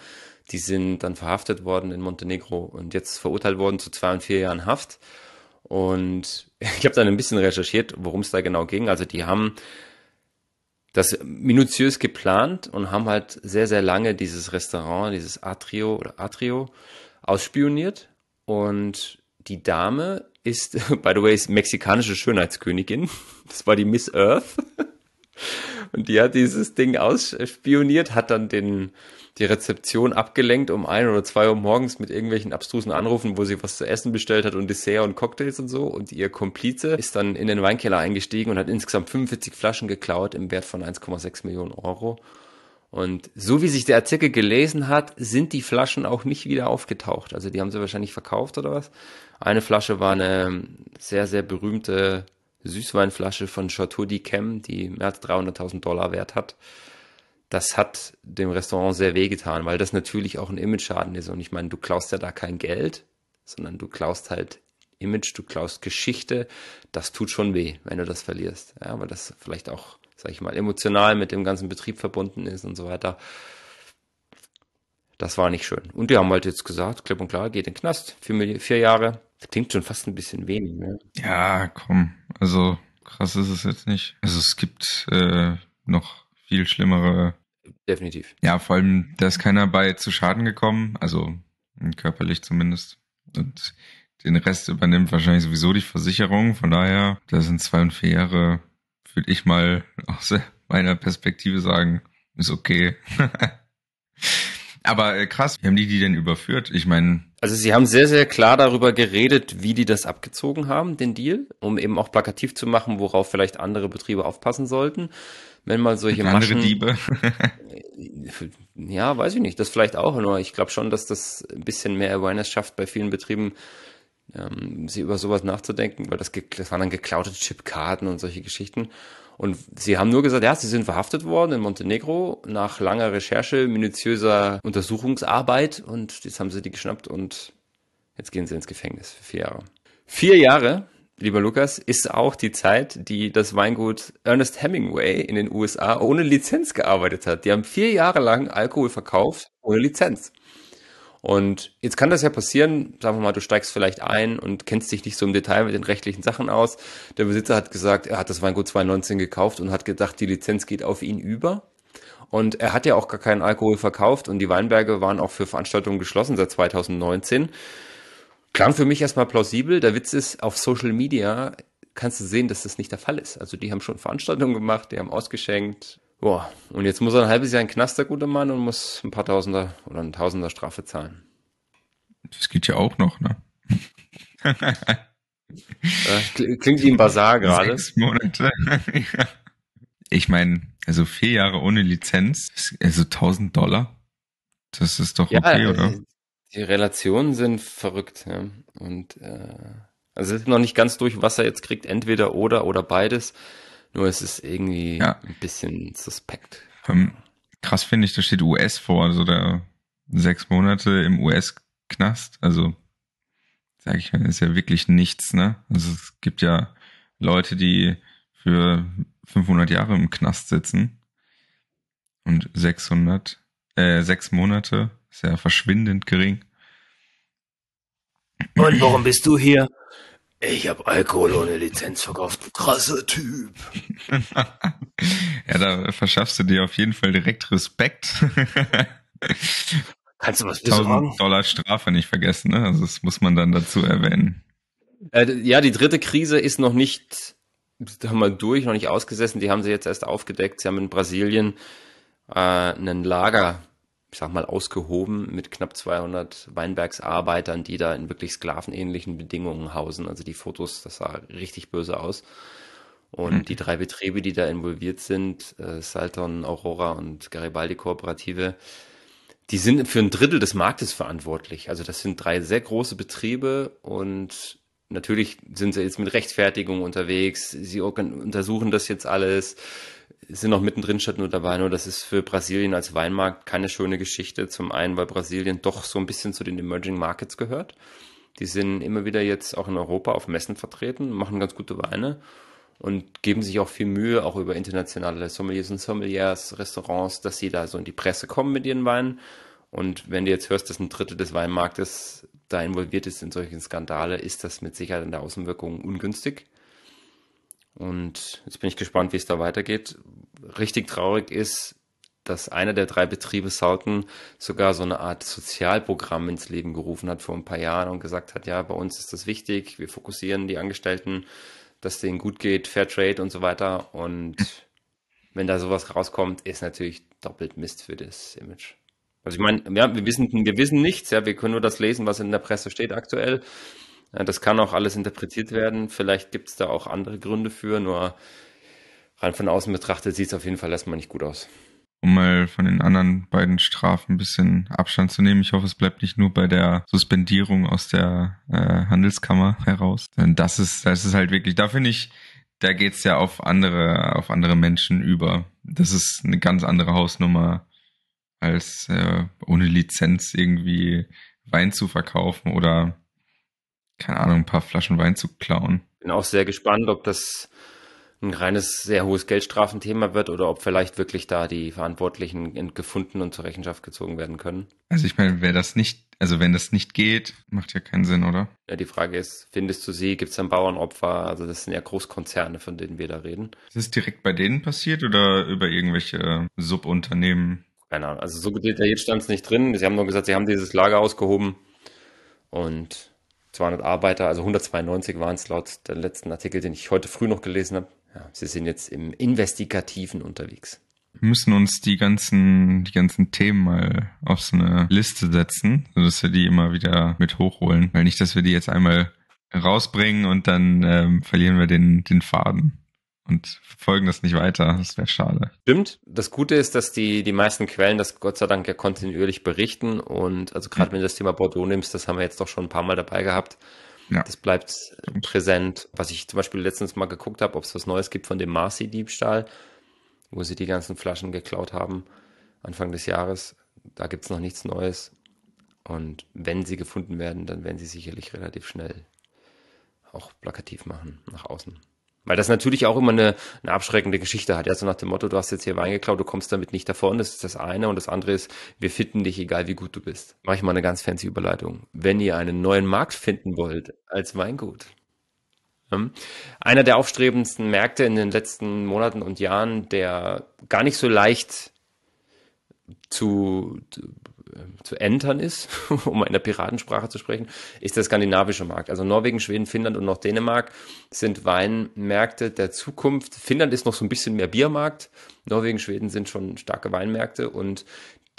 Die sind dann verhaftet worden in Montenegro und jetzt verurteilt worden zu zwei und vier Jahren Haft. Und ich habe dann ein bisschen recherchiert, worum es da genau ging. Also die haben das minutiös geplant und haben halt sehr, sehr lange dieses Restaurant, dieses Atrio oder Atrio ausspioniert. Und die Dame ist, by the way, mexikanische Schönheitskönigin. Das war die Miss Earth. Und die hat dieses Ding ausspioniert, hat dann den, die Rezeption abgelenkt um ein oder zwei Uhr morgens mit irgendwelchen abstrusen Anrufen, wo sie was zu essen bestellt hat und Dessert und Cocktails und so. Und ihr Komplize ist dann in den Weinkeller eingestiegen und hat insgesamt 45 Flaschen geklaut im Wert von 1,6 Millionen Euro. Und so wie sich der Artikel gelesen hat, sind die Flaschen auch nicht wieder aufgetaucht. Also die haben sie wahrscheinlich verkauft oder was. Eine Flasche war eine sehr, sehr berühmte Süßweinflasche von Chateau d'Yquem, die mehr als 300.000 Dollar wert hat. Das hat dem Restaurant sehr wehgetan, weil das natürlich auch ein Image-Schaden ist. Und ich meine, du klaust ja da kein Geld, sondern du klaust halt Image, du klaust Geschichte. Das tut schon weh, wenn du das verlierst. Ja, weil das vielleicht auch, sag ich mal, emotional mit dem ganzen Betrieb verbunden ist und so weiter. Das war nicht schön. Und die haben halt jetzt gesagt, klipp und klar, geht in den Knast. Vier, vier Jahre. Das klingt schon fast ein bisschen wenig, ne? Ja, komm. Also krass ist es jetzt nicht. Also es gibt äh, noch viel schlimmere. Definitiv. Ja, vor allem, da ist keiner bei zu Schaden gekommen, also körperlich zumindest. Und den Rest übernimmt wahrscheinlich sowieso die Versicherung. Von daher, da sind zwei und vier Jahre, würde ich mal aus meiner Perspektive sagen, ist okay. Aber äh, krass, wie haben die die denn überführt? Ich meine. Also sie haben sehr, sehr klar darüber geredet, wie die das abgezogen haben, den Deal, um eben auch plakativ zu machen, worauf vielleicht andere Betriebe aufpassen sollten. Wenn mal solche andere Maschen, Diebe. ja, weiß ich nicht. Das vielleicht auch, nur ich glaube schon, dass das ein bisschen mehr Awareness schafft bei vielen Betrieben, ähm, sie über sowas nachzudenken, weil das, das waren dann geklaute Chipkarten und solche Geschichten. Und sie haben nur gesagt, ja, sie sind verhaftet worden in Montenegro nach langer Recherche, minutiöser Untersuchungsarbeit und jetzt haben sie die geschnappt und jetzt gehen sie ins Gefängnis für vier Jahre. Vier Jahre, lieber Lukas, ist auch die Zeit, die das Weingut Ernest Hemingway in den USA ohne Lizenz gearbeitet hat. Die haben vier Jahre lang Alkohol verkauft ohne Lizenz. Und jetzt kann das ja passieren, sagen wir mal, du steigst vielleicht ein und kennst dich nicht so im Detail mit den rechtlichen Sachen aus. Der Besitzer hat gesagt, er hat das Weingut 2019 gekauft und hat gedacht, die Lizenz geht auf ihn über. Und er hat ja auch gar keinen Alkohol verkauft und die Weinberge waren auch für Veranstaltungen geschlossen seit 2019. Klang für mich erstmal plausibel. Der Witz ist, auf Social Media kannst du sehen, dass das nicht der Fall ist. Also die haben schon Veranstaltungen gemacht, die haben ausgeschenkt, Boah, und jetzt muss er ein halbes Jahr in den Knast, der gute Mann, und muss ein paar Tausender oder ein Tausender Strafe zahlen. Das geht ja auch noch, ne? Klingt wie ein Bazar gerade. Sechs Monate. ich meine, also vier Jahre ohne Lizenz, also 1000 Dollar. Das ist doch okay, ja, oder? Die Relationen sind verrückt, ja. Und äh, also es ist noch nicht ganz durch, was er jetzt kriegt, entweder oder oder beides. Nur es ist irgendwie ja. ein bisschen suspekt. Ähm, krass finde ich, da steht US vor, also da sechs Monate im US-Knast. Also, sage ich mal, ist ja wirklich nichts, ne? Also es gibt ja Leute, die für 500 Jahre im Knast sitzen und 600, äh, sechs Monate ist ja verschwindend gering. Und warum bist du hier? Ich habe Alkohol ohne Lizenz verkauft. Krasser Typ. ja, da verschaffst du dir auf jeden Fall direkt Respekt. Kannst du was 1000 Dollar Strafe nicht vergessen, ne? Also das muss man dann dazu erwähnen. Äh, ja, die dritte Krise ist noch nicht, haben wir durch, noch nicht ausgesessen. Die haben sie jetzt erst aufgedeckt. Sie haben in Brasilien äh, einen Lager ich sag mal, ausgehoben mit knapp 200 Weinbergsarbeitern, die da in wirklich sklavenähnlichen Bedingungen hausen. Also die Fotos, das sah richtig böse aus. Und mhm. die drei Betriebe, die da involviert sind, äh, Salton, Aurora und Garibaldi Kooperative, die sind für ein Drittel des Marktes verantwortlich. Also das sind drei sehr große Betriebe und natürlich sind sie jetzt mit Rechtfertigung unterwegs. Sie untersuchen das jetzt alles sind noch mittendrin statt nur dabei, nur das ist für Brasilien als Weinmarkt keine schöne Geschichte. Zum einen, weil Brasilien doch so ein bisschen zu den Emerging Markets gehört. Die sind immer wieder jetzt auch in Europa auf Messen vertreten, machen ganz gute Weine und geben sich auch viel Mühe, auch über internationale Sommeliers und Sommeliers, Restaurants, dass sie da so in die Presse kommen mit ihren Weinen. Und wenn du jetzt hörst, dass ein Drittel des Weinmarktes da involviert ist in solchen Skandale, ist das mit Sicherheit in der Außenwirkung ungünstig. Und jetzt bin ich gespannt, wie es da weitergeht. Richtig traurig ist, dass einer der drei Betriebe Sauten sogar so eine Art Sozialprogramm ins Leben gerufen hat vor ein paar Jahren und gesagt hat, ja, bei uns ist das wichtig, wir fokussieren die Angestellten, dass denen gut geht, Fair Trade und so weiter. Und wenn da sowas rauskommt, ist natürlich doppelt Mist für das Image. Also ich meine, ja, wir wissen, wir wissen nichts, ja, wir können nur das lesen, was in der Presse steht aktuell. Das kann auch alles interpretiert werden. Vielleicht gibt es da auch andere Gründe für, nur rein von außen betrachtet sieht es auf jeden Fall erstmal nicht gut aus. Um mal von den anderen beiden Strafen ein bisschen Abstand zu nehmen. Ich hoffe, es bleibt nicht nur bei der Suspendierung aus der äh, Handelskammer heraus. Denn das ist, das ist halt wirklich, da finde ich, da geht's ja auf andere, auf andere Menschen über. Das ist eine ganz andere Hausnummer, als äh, ohne Lizenz irgendwie Wein zu verkaufen oder keine Ahnung, ein paar Flaschen Wein zu klauen. Bin auch sehr gespannt, ob das ein reines, sehr hohes Geldstrafenthema wird oder ob vielleicht wirklich da die Verantwortlichen gefunden und zur Rechenschaft gezogen werden können. Also ich meine, wer das nicht, also wenn das nicht geht, macht ja keinen Sinn, oder? Ja, die Frage ist, findest du sie, gibt es ein Bauernopfer? Also das sind ja Großkonzerne, von denen wir da reden. Ist es direkt bei denen passiert oder über irgendwelche Subunternehmen? Keine Ahnung, also so detailliert stand es nicht drin. Sie haben nur gesagt, sie haben dieses Lager ausgehoben und 200 Arbeiter, also 192 waren es laut der letzten Artikel, den ich heute früh noch gelesen habe. Ja, sie sind jetzt im Investigativen unterwegs. Wir müssen uns die ganzen, die ganzen Themen mal auf so eine Liste setzen, sodass wir die immer wieder mit hochholen. Weil nicht, dass wir die jetzt einmal rausbringen und dann ähm, verlieren wir den, den Faden und verfolgen das nicht weiter. Das wäre schade. Stimmt. Das Gute ist, dass die, die meisten Quellen das Gott sei Dank ja kontinuierlich berichten. Und also gerade mhm. wenn du das Thema Bordeaux nimmst, das haben wir jetzt doch schon ein paar Mal dabei gehabt. Ja. Das bleibt präsent. Was ich zum Beispiel letztens mal geguckt habe, ob es was Neues gibt von dem Marcy-Diebstahl, wo sie die ganzen Flaschen geklaut haben, Anfang des Jahres. Da gibt es noch nichts Neues. Und wenn sie gefunden werden, dann werden sie sicherlich relativ schnell auch plakativ machen nach außen. Weil das natürlich auch immer eine, eine abschreckende Geschichte hat. Ja, so nach dem Motto, du hast jetzt hier Wein geklaut, du kommst damit nicht davon. Das ist das eine. Und das andere ist, wir finden dich, egal wie gut du bist. Mach ich mal eine ganz fancy Überleitung. Wenn ihr einen neuen Markt finden wollt als Weingut. Einer der aufstrebendsten Märkte in den letzten Monaten und Jahren, der gar nicht so leicht zu, zu entern ist, um in der Piratensprache zu sprechen, ist der skandinavische Markt. Also Norwegen, Schweden, Finnland und noch Dänemark sind Weinmärkte der Zukunft. Finnland ist noch so ein bisschen mehr Biermarkt. Norwegen, Schweden sind schon starke Weinmärkte und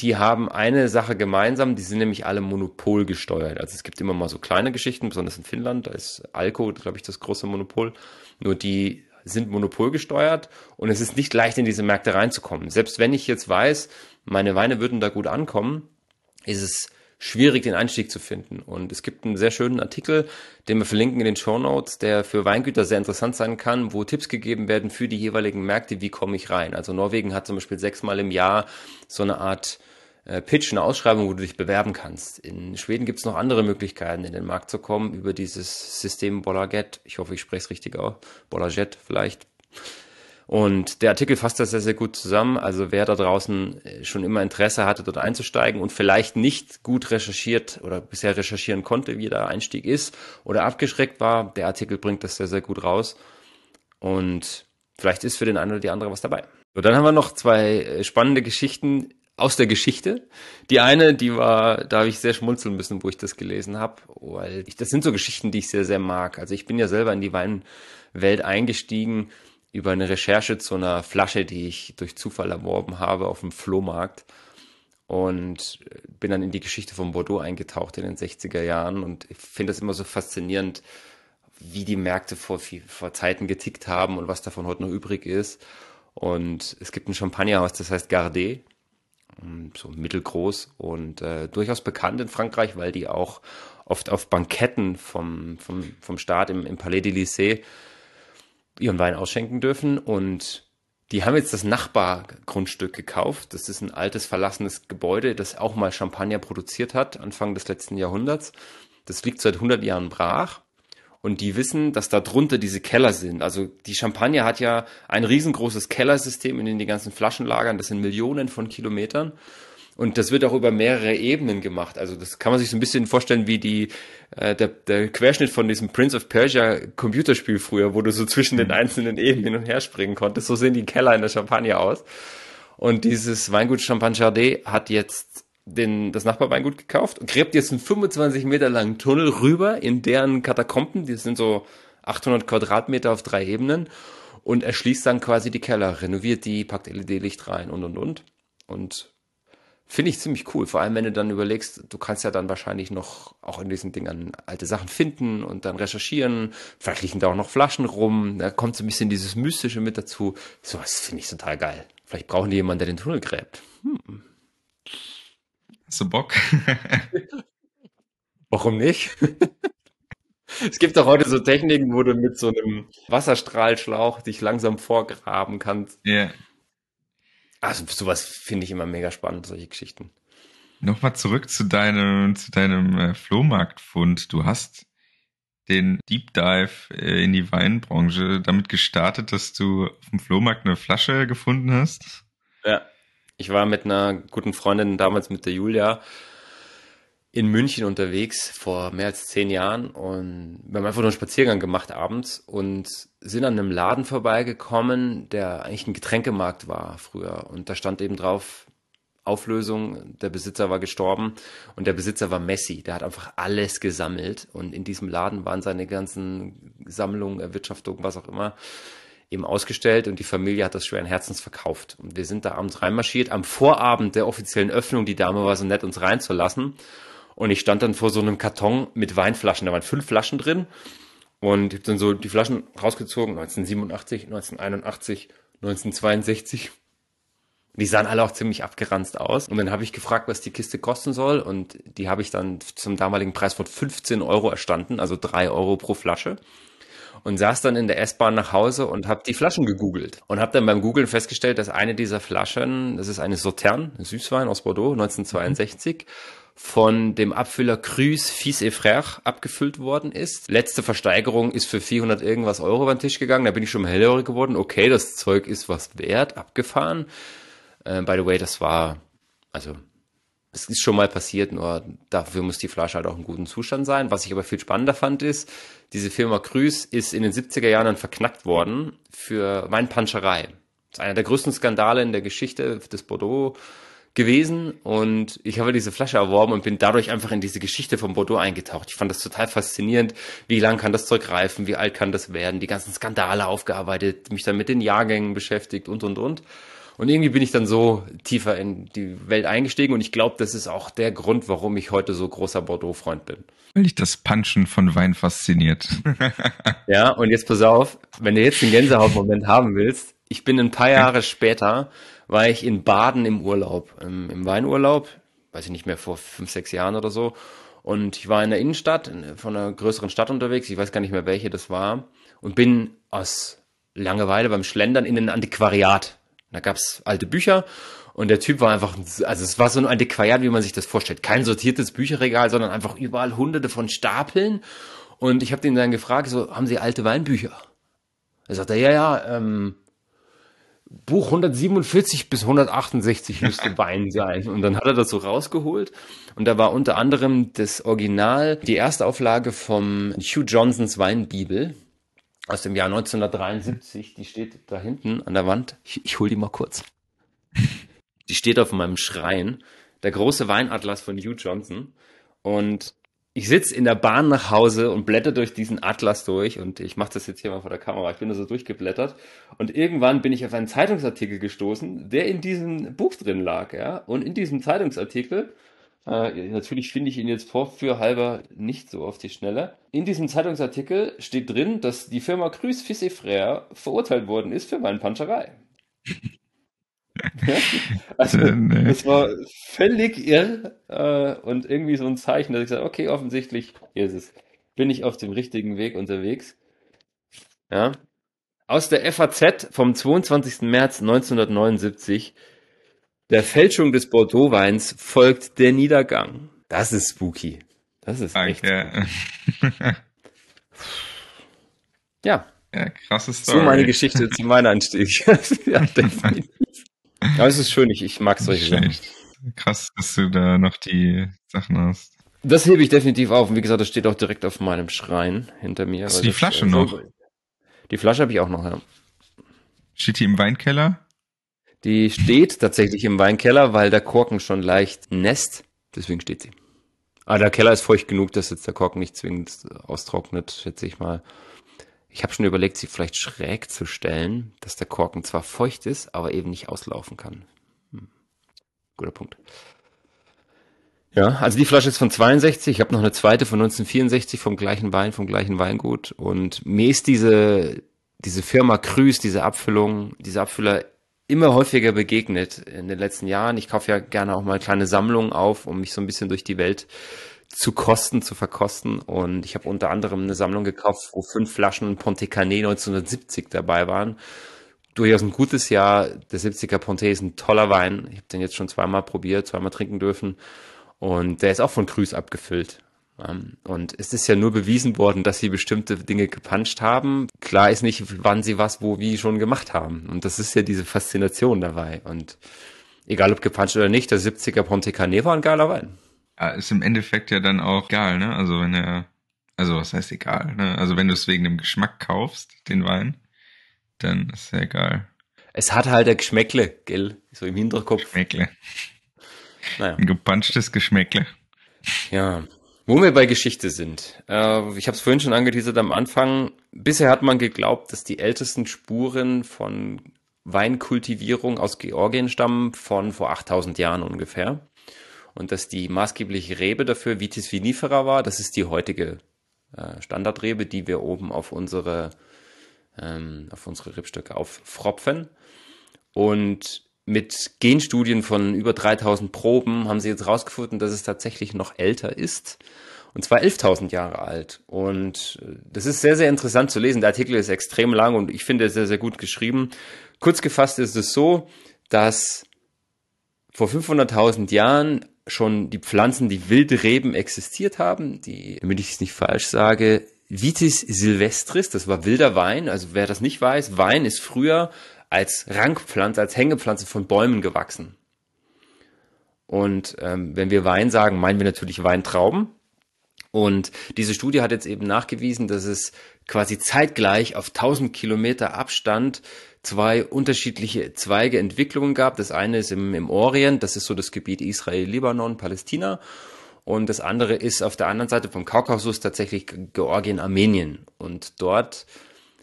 die haben eine Sache gemeinsam, die sind nämlich alle monopolgesteuert. Also es gibt immer mal so kleine Geschichten, besonders in Finnland, da ist Alko, glaube ich, das große Monopol. Nur die sind monopolgesteuert und es ist nicht leicht in diese Märkte reinzukommen. Selbst wenn ich jetzt weiß, meine Weine würden da gut ankommen, ist es schwierig, den Einstieg zu finden. Und es gibt einen sehr schönen Artikel, den wir verlinken in den Show Notes, der für Weingüter sehr interessant sein kann, wo Tipps gegeben werden für die jeweiligen Märkte, wie komme ich rein. Also Norwegen hat zum Beispiel sechsmal im Jahr so eine Art äh, Pitch, eine Ausschreibung, wo du dich bewerben kannst. In Schweden gibt es noch andere Möglichkeiten, in den Markt zu kommen über dieses System Bolaget. Ich hoffe, ich spreche es richtig aus. Bolaget vielleicht. Und der Artikel fasst das sehr, sehr gut zusammen. Also wer da draußen äh, schon immer Interesse hatte, dort einzusteigen und vielleicht nicht gut recherchiert oder bisher recherchieren konnte, wie der Einstieg ist oder abgeschreckt war, der Artikel bringt das sehr, sehr gut raus. Und vielleicht ist für den einen oder die andere was dabei. So, dann haben wir noch zwei äh, spannende Geschichten aus der Geschichte. Die eine, die war, da habe ich sehr schmunzeln müssen, wo ich das gelesen habe, weil ich, das sind so Geschichten, die ich sehr, sehr mag. Also ich bin ja selber in die Weinwelt eingestiegen über eine Recherche zu einer Flasche, die ich durch Zufall erworben habe auf dem Flohmarkt und bin dann in die Geschichte von Bordeaux eingetaucht in den 60er Jahren und ich finde das immer so faszinierend, wie die Märkte vor, vor Zeiten getickt haben und was davon heute noch übrig ist. Und es gibt ein Champagnerhaus, das heißt Gardet, so mittelgroß und äh, durchaus bekannt in Frankreich, weil die auch oft auf Banketten vom, vom, vom Staat im, im Palais de Lycée ihren Wein ausschenken dürfen und die haben jetzt das Nachbargrundstück gekauft. Das ist ein altes verlassenes Gebäude, das auch mal Champagner produziert hat, Anfang des letzten Jahrhunderts. Das liegt seit 100 Jahren brach. Und die wissen, dass da drunter diese Keller sind. Also die Champagner hat ja ein riesengroßes Kellersystem, in dem die ganzen Flaschen lagern. Das sind Millionen von Kilometern. Und das wird auch über mehrere Ebenen gemacht. Also das kann man sich so ein bisschen vorstellen wie die äh, der, der Querschnitt von diesem Prince of Persia Computerspiel früher, wo du so zwischen den mhm. einzelnen Ebenen hin und her springen konntest. So sehen die Keller in der Champagne aus. Und dieses Weingut Champagne Chardet hat jetzt den, das Nachbarweingut gekauft und gräbt jetzt einen 25 Meter langen Tunnel rüber in deren Katakomben. Die sind so 800 Quadratmeter auf drei Ebenen und erschließt dann quasi die Keller, renoviert die, packt LED-Licht rein und und und. Und Finde ich ziemlich cool. Vor allem, wenn du dann überlegst, du kannst ja dann wahrscheinlich noch auch in diesen Dingern alte Sachen finden und dann recherchieren. Vielleicht liegen da auch noch Flaschen rum. Da kommt so ein bisschen dieses Mystische mit dazu. Sowas finde ich total geil. Vielleicht brauchen die jemanden, der den Tunnel gräbt. Hm. Hast du Bock? Warum nicht? Es gibt auch heute so Techniken, wo du mit so einem Wasserstrahlschlauch dich langsam vorgraben kannst. Ja. Yeah. Also sowas finde ich immer mega spannend, solche Geschichten. Nochmal zurück zu deinem, zu deinem äh, Flohmarktfund. Du hast den Deep Dive äh, in die Weinbranche damit gestartet, dass du auf dem Flohmarkt eine Flasche gefunden hast. Ja, ich war mit einer guten Freundin damals mit der Julia in München unterwegs vor mehr als zehn Jahren und wir haben einfach nur einen Spaziergang gemacht abends und sind an einem Laden vorbeigekommen, der eigentlich ein Getränkemarkt war früher und da stand eben drauf Auflösung, der Besitzer war gestorben und der Besitzer war Messi, der hat einfach alles gesammelt und in diesem Laden waren seine ganzen Sammlungen, Erwirtschaftung, was auch immer eben ausgestellt und die Familie hat das schweren Herzens verkauft. Und wir sind da abends reinmarschiert. Am Vorabend der offiziellen Öffnung, die Dame war so nett, uns reinzulassen. Und ich stand dann vor so einem Karton mit Weinflaschen. Da waren fünf Flaschen drin. Und ich habe dann so die Flaschen rausgezogen. 1987, 1981, 1962. Die sahen alle auch ziemlich abgeranzt aus. Und dann habe ich gefragt, was die Kiste kosten soll. Und die habe ich dann zum damaligen Preis von 15 Euro erstanden, also drei Euro pro Flasche und saß dann in der S-Bahn nach Hause und habe die Flaschen gegoogelt und habe dann beim Googlen festgestellt, dass eine dieser Flaschen, das ist eine Sauterne, ein Süßwein aus Bordeaux, 1962, von dem Abfüller Cruz Fils et Frère abgefüllt worden ist. Letzte Versteigerung ist für 400 irgendwas Euro über den Tisch gegangen. Da bin ich schon mal hellhörig geworden. Okay, das Zeug ist was wert, abgefahren. Äh, by the way, das war, also es ist schon mal passiert, nur dafür muss die Flasche halt auch in gutem Zustand sein. Was ich aber viel spannender fand, ist, diese Firma Krüß ist in den 70er Jahren dann verknackt worden für Weinpanscherei. Das ist einer der größten Skandale in der Geschichte des Bordeaux gewesen und ich habe diese Flasche erworben und bin dadurch einfach in diese Geschichte von Bordeaux eingetaucht. Ich fand das total faszinierend. Wie lang kann das Zeug reifen? Wie alt kann das werden? Die ganzen Skandale aufgearbeitet, mich dann mit den Jahrgängen beschäftigt und, und, und. Und irgendwie bin ich dann so tiefer in die Welt eingestiegen und ich glaube, das ist auch der Grund, warum ich heute so großer Bordeaux-Freund bin. Weil dich das Punchen von Wein fasziniert. ja, und jetzt pass auf, wenn du jetzt den Gänsehautmoment haben willst, ich bin ein paar Jahre später, war ich in Baden im Urlaub, im, im Weinurlaub, weiß ich nicht mehr, vor fünf, sechs Jahren oder so. Und ich war in der Innenstadt, von einer größeren Stadt unterwegs, ich weiß gar nicht mehr, welche das war, und bin aus Langeweile beim Schlendern in ein Antiquariat da gab's alte Bücher und der Typ war einfach, also es war so ein Antiquariat, wie man sich das vorstellt. Kein sortiertes Bücherregal, sondern einfach überall hunderte von Stapeln. Und ich habe ihn dann gefragt, so, haben Sie alte Weinbücher? Er sagte, ja, ja, ähm, Buch 147 bis 168 müsste Wein sein. Und dann hat er das so rausgeholt. Und da war unter anderem das Original, die erste Auflage vom Hugh Johnsons Weinbibel aus dem Jahr 1973. Die steht da hinten an der Wand. Ich, ich hol die mal kurz. Die steht auf meinem Schrein. Der große Weinatlas von Hugh Johnson. Und ich sitze in der Bahn nach Hause und blätter durch diesen Atlas durch und ich mache das jetzt hier mal vor der Kamera. Ich bin da so durchgeblättert und irgendwann bin ich auf einen Zeitungsartikel gestoßen, der in diesem Buch drin lag, ja. Und in diesem Zeitungsartikel äh, natürlich finde ich ihn jetzt vorführhalber nicht so auf die Schnelle. In diesem Zeitungsartikel steht drin, dass die Firma Cruz Fils Frère verurteilt worden ist für Weinpanscherei. ja? Also, das war völlig irr äh, und irgendwie so ein Zeichen, dass ich sage, okay, offensichtlich hier ist es. Bin ich auf dem richtigen Weg unterwegs. Ja. Aus der FAZ vom 22. März 1979 der Fälschung des Bordeaux-Weins folgt der Niedergang. Das ist spooky. Das ist echt. Ja. ja. Ja, krasses Story. So meine Geschichte zu meinem Anstieg. ja, definitiv. Aber es ist schön, ich, ich mag solche Sachen. Krass, dass du da noch die Sachen hast. Das hebe ich definitiv auf. Und wie gesagt, das steht auch direkt auf meinem Schrein hinter mir. Hast du die Flasche noch? Die Flasche habe ich auch noch, ja. Steht die im Weinkeller? Die steht tatsächlich im Weinkeller, weil der Korken schon leicht nässt. Deswegen steht sie. Aber der Keller ist feucht genug, dass jetzt der Korken nicht zwingend austrocknet, schätze ich mal. Ich habe schon überlegt, sie vielleicht schräg zu stellen, dass der Korken zwar feucht ist, aber eben nicht auslaufen kann. Hm. Guter Punkt. Ja, also die Flasche ist von 62. Ich habe noch eine zweite von 1964 vom gleichen Wein, vom gleichen Weingut. Und mir ist diese, diese Firma Krüß, diese Abfüllung, diese Abfüller immer häufiger begegnet in den letzten Jahren. Ich kaufe ja gerne auch mal kleine Sammlungen auf, um mich so ein bisschen durch die Welt zu kosten, zu verkosten. Und ich habe unter anderem eine Sammlung gekauft, wo fünf Flaschen Ponte Canet 1970 dabei waren. Durchaus ein gutes Jahr. Der 70er Ponte ist ein toller Wein. Ich habe den jetzt schon zweimal probiert, zweimal trinken dürfen. Und der ist auch von Grüß abgefüllt. Ähm, und es ist ja nur bewiesen worden, dass sie bestimmte Dinge gepuncht haben. Klar ist nicht, wann sie was, wo, wie schon gemacht haben. Und das ist ja diese Faszination dabei. Und egal ob gepuncht oder nicht, der 70er Ponte Cane war ein geiler Wein. Ja, ist im Endeffekt ja dann auch egal, ne? Also wenn er, also was heißt egal, ne? Also wenn du es wegen dem Geschmack kaufst, den Wein, dann ist ja egal. Es hat halt ein Geschmäckle, gell? So im Hinterkopf. Geschmäckle. Naja. Ein gepunchtes Geschmäckle. Ja. Wo wir bei Geschichte sind. Äh, ich habe es vorhin schon angeteasert am Anfang. Bisher hat man geglaubt, dass die ältesten Spuren von Weinkultivierung aus Georgien stammen von vor 8000 Jahren ungefähr. Und dass die maßgebliche Rebe dafür Vitis vinifera war. Das ist die heutige äh, Standardrebe, die wir oben auf unsere, ähm, auf unsere Rebstöcke auffropfen. Und mit Genstudien von über 3000 Proben haben sie jetzt rausgefunden, dass es tatsächlich noch älter ist. Und zwar 11.000 Jahre alt. Und äh, das ist sehr, sehr interessant zu lesen. Der Artikel ist extrem lang und ich finde sehr, sehr gut geschrieben. Kurz gefasst ist es so, dass vor 500.000 Jahren schon die Pflanzen, die wilde Reben existiert haben, die, damit ich es nicht falsch sage, Vitis silvestris, das war wilder Wein. Also wer das nicht weiß, Wein ist früher als Rankpflanze, als Hängepflanze von Bäumen gewachsen. Und ähm, wenn wir Wein sagen, meinen wir natürlich Weintrauben. Und diese Studie hat jetzt eben nachgewiesen, dass es quasi zeitgleich auf 1000 Kilometer Abstand zwei unterschiedliche Zweige Entwicklungen gab. Das eine ist im, im Orient, das ist so das Gebiet Israel, Libanon, Palästina. Und das andere ist auf der anderen Seite vom Kaukasus tatsächlich Georgien, Armenien. Und dort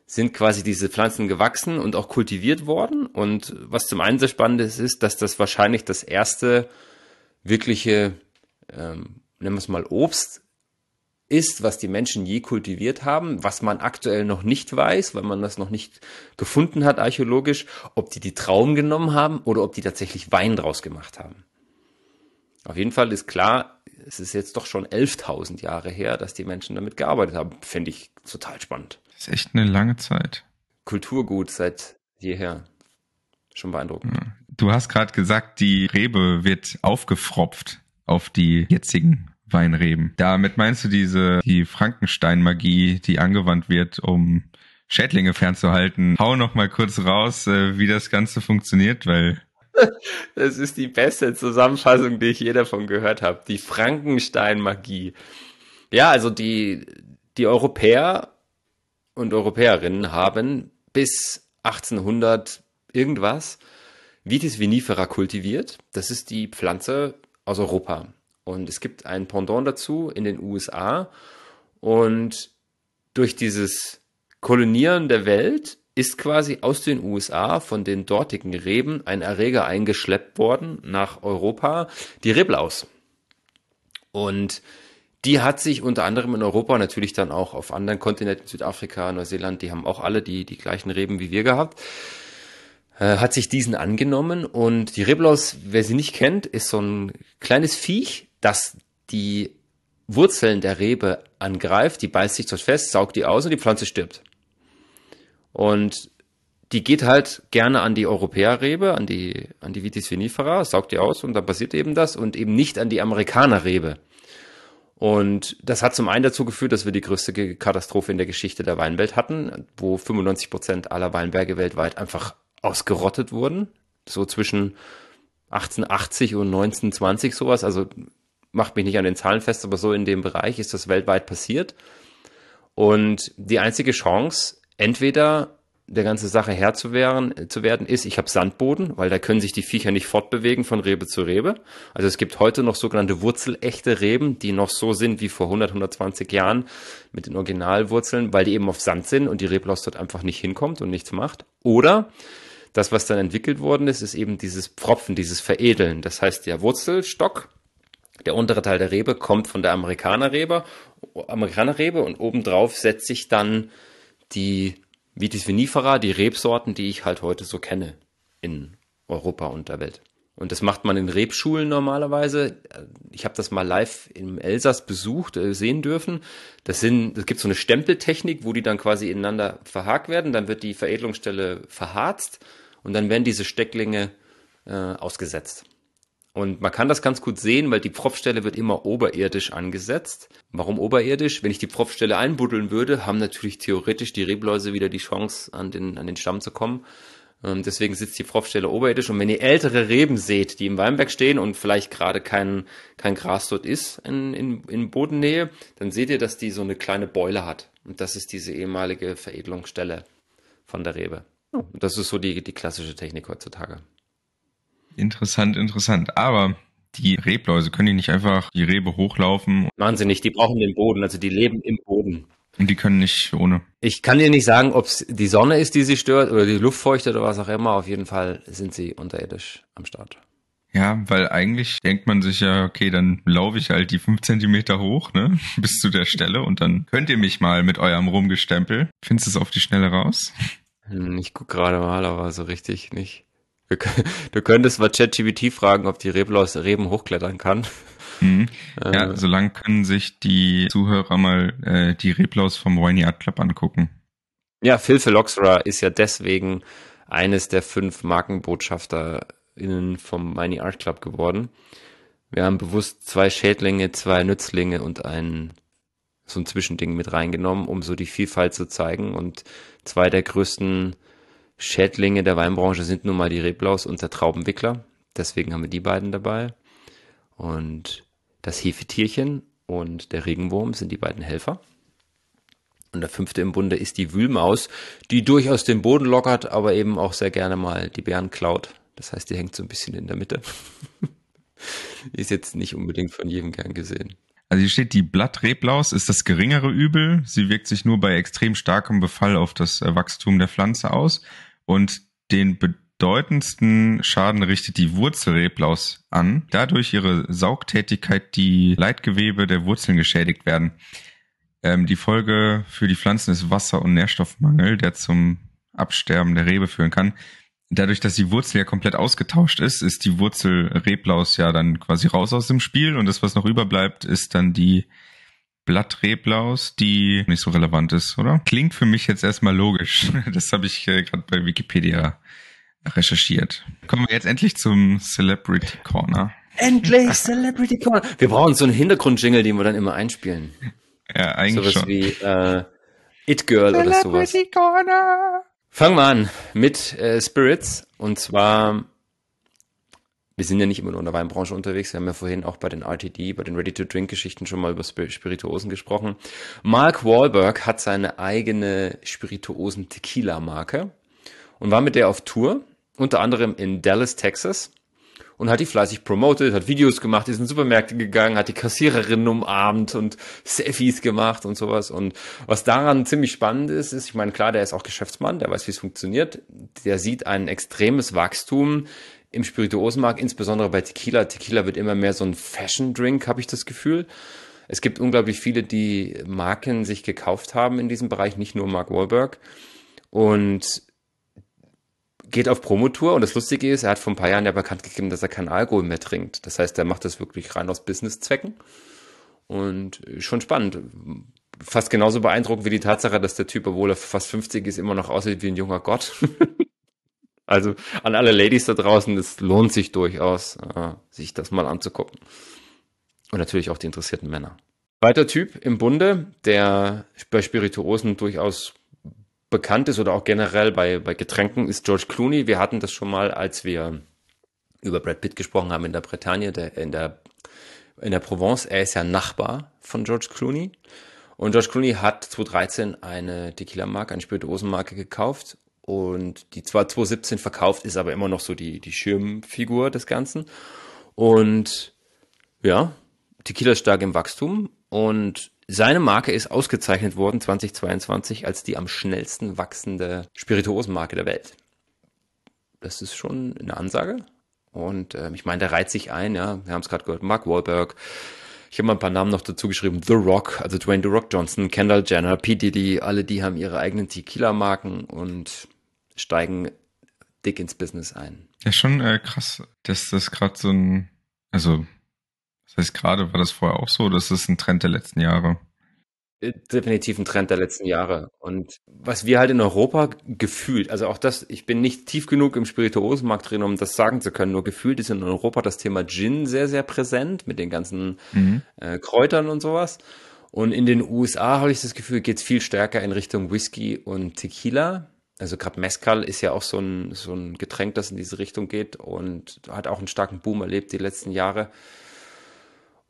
sind quasi diese Pflanzen gewachsen und auch kultiviert worden. Und was zum einen sehr spannend ist, ist, dass das wahrscheinlich das erste wirkliche, ähm, nennen wir es mal Obst ist, was die Menschen je kultiviert haben, was man aktuell noch nicht weiß, weil man das noch nicht gefunden hat archäologisch, ob die die Trauben genommen haben oder ob die tatsächlich Wein draus gemacht haben. Auf jeden Fall ist klar, es ist jetzt doch schon 11.000 Jahre her, dass die Menschen damit gearbeitet haben. Finde ich total spannend. Das ist echt eine lange Zeit. Kulturgut seit jeher. Schon beeindruckend. Ja. Du hast gerade gesagt, die Rebe wird aufgefropft auf die jetzigen Weinreben. Damit meinst du diese, die Frankenstein-Magie, die angewandt wird, um Schädlinge fernzuhalten. Hau noch mal kurz raus, äh, wie das Ganze funktioniert, weil das ist die beste Zusammenfassung, die ich je davon gehört habe. Die Frankenstein-Magie. Ja, also die, die Europäer und Europäerinnen haben bis 1800 irgendwas Vitis vinifera kultiviert. Das ist die Pflanze aus Europa. Und es gibt ein Pendant dazu in den USA. Und durch dieses Kolonieren der Welt ist quasi aus den USA von den dortigen Reben ein Erreger eingeschleppt worden nach Europa, die Reblaus. Und die hat sich unter anderem in Europa natürlich dann auch auf anderen Kontinenten, Südafrika, Neuseeland, die haben auch alle die, die gleichen Reben wie wir gehabt, äh, hat sich diesen angenommen und die Reblaus, wer sie nicht kennt, ist so ein kleines Viech, das die Wurzeln der Rebe angreift, die beißt sich dort fest, saugt die aus und die Pflanze stirbt. Und die geht halt gerne an die Europäerrebe, an die, an die Vitis vinifera, saugt die aus und dann passiert eben das und eben nicht an die Amerikanerrebe. Und das hat zum einen dazu geführt, dass wir die größte Katastrophe in der Geschichte der Weinwelt hatten, wo 95 Prozent aller Weinberge weltweit einfach ausgerottet wurden. So zwischen 1880 und 1920 sowas. Also macht mich nicht an den Zahlen fest, aber so in dem Bereich ist das weltweit passiert. Und die einzige Chance, entweder der ganze Sache Herr zu werden, zu werden ist, ich habe Sandboden, weil da können sich die Viecher nicht fortbewegen von Rebe zu Rebe. Also es gibt heute noch sogenannte wurzelechte Reben, die noch so sind wie vor 100, 120 Jahren mit den Originalwurzeln, weil die eben auf Sand sind und die Reblaus dort einfach nicht hinkommt und nichts macht. Oder das, was dann entwickelt worden ist, ist eben dieses Pfropfen, dieses Veredeln. Das heißt, der Wurzelstock, der untere Teil der Rebe, kommt von der Amerikanerrebe, Amerikanerrebe und obendrauf setzt sich dann die Vitis vinifera, die Rebsorten, die ich halt heute so kenne in Europa und der Welt. Und das macht man in Rebschulen normalerweise. Ich habe das mal live im Elsass besucht, äh, sehen dürfen. Das sind, es gibt so eine Stempeltechnik, wo die dann quasi ineinander verhakt werden. Dann wird die Veredelungsstelle verharzt und dann werden diese Stecklinge äh, ausgesetzt. Und man kann das ganz gut sehen, weil die Pfropfstelle wird immer oberirdisch angesetzt. Warum oberirdisch? Wenn ich die Pfropfstelle einbuddeln würde, haben natürlich theoretisch die Rebläuse wieder die Chance, an den, an den Stamm zu kommen. Ähm, deswegen sitzt die Pfropfstelle oberirdisch. Und wenn ihr ältere Reben seht, die im Weinberg stehen und vielleicht gerade kein, kein Gras dort ist in, in, in Bodennähe, dann seht ihr, dass die so eine kleine Beule hat. Und das ist diese ehemalige Veredelungsstelle von der Rebe. Das ist so die, die klassische Technik heutzutage. Interessant, interessant. Aber die Rebläuse, können die nicht einfach die Rebe hochlaufen? Machen sie nicht, die brauchen den Boden, also die leben im Boden. Und die können nicht ohne. Ich kann dir nicht sagen, ob es die Sonne ist, die sie stört oder die Luftfeuchte oder was auch immer. Auf jeden Fall sind sie unterirdisch am Start. Ja, weil eigentlich denkt man sich ja, okay, dann laufe ich halt die fünf Zentimeter hoch, ne, bis zu der Stelle und dann könnt ihr mich mal mit eurem Rumgestempel. Findest du es auf die Schnelle raus? Hm, ich guck gerade mal, aber so richtig nicht. Du könntest mal ChatGPT fragen, ob die Reblaus Reben hochklettern kann. Mhm. Ja, äh, solange können sich die Zuhörer mal äh, die Reblaus vom Whiny Art Club angucken. Ja, Phil Phylloxera ist ja deswegen eines der fünf MarkenbotschafterInnen vom Whiny Art Club geworden. Wir haben bewusst zwei Schädlinge, zwei Nützlinge und ein so ein Zwischending mit reingenommen, um so die Vielfalt zu zeigen. Und zwei der größten Schädlinge der Weinbranche sind nun mal die Reblaus und der Traubenwickler. Deswegen haben wir die beiden dabei. Und das Hefetierchen und der Regenwurm sind die beiden Helfer. Und der fünfte im Bunde ist die Wühlmaus, die durchaus den Boden lockert, aber eben auch sehr gerne mal die Bären klaut. Das heißt, die hängt so ein bisschen in der Mitte. ist jetzt nicht unbedingt von jedem gern gesehen. Also hier steht, die Blattreblaus ist das geringere Übel. Sie wirkt sich nur bei extrem starkem Befall auf das äh, Wachstum der Pflanze aus. Und den bedeutendsten Schaden richtet die Wurzelreblaus an, da durch ihre Saugtätigkeit die Leitgewebe der Wurzeln geschädigt werden. Ähm, die Folge für die Pflanzen ist Wasser- und Nährstoffmangel, der zum Absterben der Rebe führen kann. Dadurch, dass die Wurzel ja komplett ausgetauscht ist, ist die Wurzel Reblaus ja dann quasi raus aus dem Spiel und das, was noch überbleibt, ist dann die Blattreblaus, die nicht so relevant ist, oder? Klingt für mich jetzt erstmal logisch. Das habe ich äh, gerade bei Wikipedia recherchiert. Kommen wir jetzt endlich zum Celebrity Corner. Endlich Celebrity Corner. Wir brauchen so einen Hintergrundjingle, den wir dann immer einspielen. Ja, eigentlich sowas schon. wie äh, It Girl Celebrity oder sowas. Celebrity Corner. Fangen wir an mit äh, Spirits und zwar wir sind ja nicht immer nur in der Weinbranche unterwegs. Wir haben ja vorhin auch bei den RTD, bei den Ready-to-Drink-Geschichten schon mal über Spirituosen gesprochen. Mark Wahlberg hat seine eigene Spirituosen-Tequila-Marke und war mit der auf Tour, unter anderem in Dallas, Texas und hat die fleißig promoted, hat Videos gemacht, ist in Supermärkte gegangen, hat die Kassiererinnen umarmt und Selfies gemacht und sowas. Und was daran ziemlich spannend ist, ist, ich meine, klar, der ist auch Geschäftsmann, der weiß, wie es funktioniert. Der sieht ein extremes Wachstum im Spirituosenmarkt, insbesondere bei Tequila. Tequila wird immer mehr so ein Fashion-Drink, habe ich das Gefühl. Es gibt unglaublich viele, die Marken sich gekauft haben in diesem Bereich, nicht nur Mark Wahlberg. Und geht auf Promotour und das Lustige ist, er hat vor ein paar Jahren ja bekannt gegeben, dass er keinen Alkohol mehr trinkt. Das heißt, er macht das wirklich rein aus Businesszwecken. Und schon spannend. Fast genauso beeindruckend wie die Tatsache, dass der Typ, obwohl er fast 50 ist, immer noch aussieht wie ein junger Gott. Also an alle Ladies da draußen, es lohnt sich durchaus, äh, sich das mal anzugucken. Und natürlich auch die interessierten Männer. Weiter Typ im Bunde, der bei Spirituosen durchaus bekannt ist oder auch generell bei, bei Getränken, ist George Clooney. Wir hatten das schon mal, als wir über Brad Pitt gesprochen haben in der Bretagne, der, in der in der Provence. Er ist ja Nachbar von George Clooney. Und George Clooney hat 2013 eine Tequila-Marke, eine Spirituosenmarke gekauft und die zwar 2017 verkauft, ist aber immer noch so die, die Schirmfigur des Ganzen. Und ja, Tequila ist stark im Wachstum und seine Marke ist ausgezeichnet worden 2022 als die am schnellsten wachsende Spirituosenmarke der Welt. Das ist schon eine Ansage. Und äh, ich meine, der reiht sich ein, ja. Wir haben es gerade gehört, Mark Wahlberg. Ich habe mal ein paar Namen noch dazu geschrieben. The Rock, also Dwayne The Rock Johnson, Kendall Jenner, P. Diddy, alle die haben ihre eigenen Tequila-Marken und steigen dick ins Business ein. Ja, schon äh, krass, dass das gerade so ein, also, das heißt gerade, war das vorher auch so, das ist ein Trend der letzten Jahre. Definitiv ein Trend der letzten Jahre. Und was wir halt in Europa gefühlt, also auch das, ich bin nicht tief genug im Spirituosenmarkt drin, um das sagen zu können, nur gefühlt ist in Europa das Thema Gin sehr, sehr präsent mit den ganzen mhm. äh, Kräutern und sowas. Und in den USA habe ich das Gefühl, geht es viel stärker in Richtung Whisky und Tequila. Also gerade Mezcal ist ja auch so ein, so ein Getränk, das in diese Richtung geht und hat auch einen starken Boom erlebt die letzten Jahre.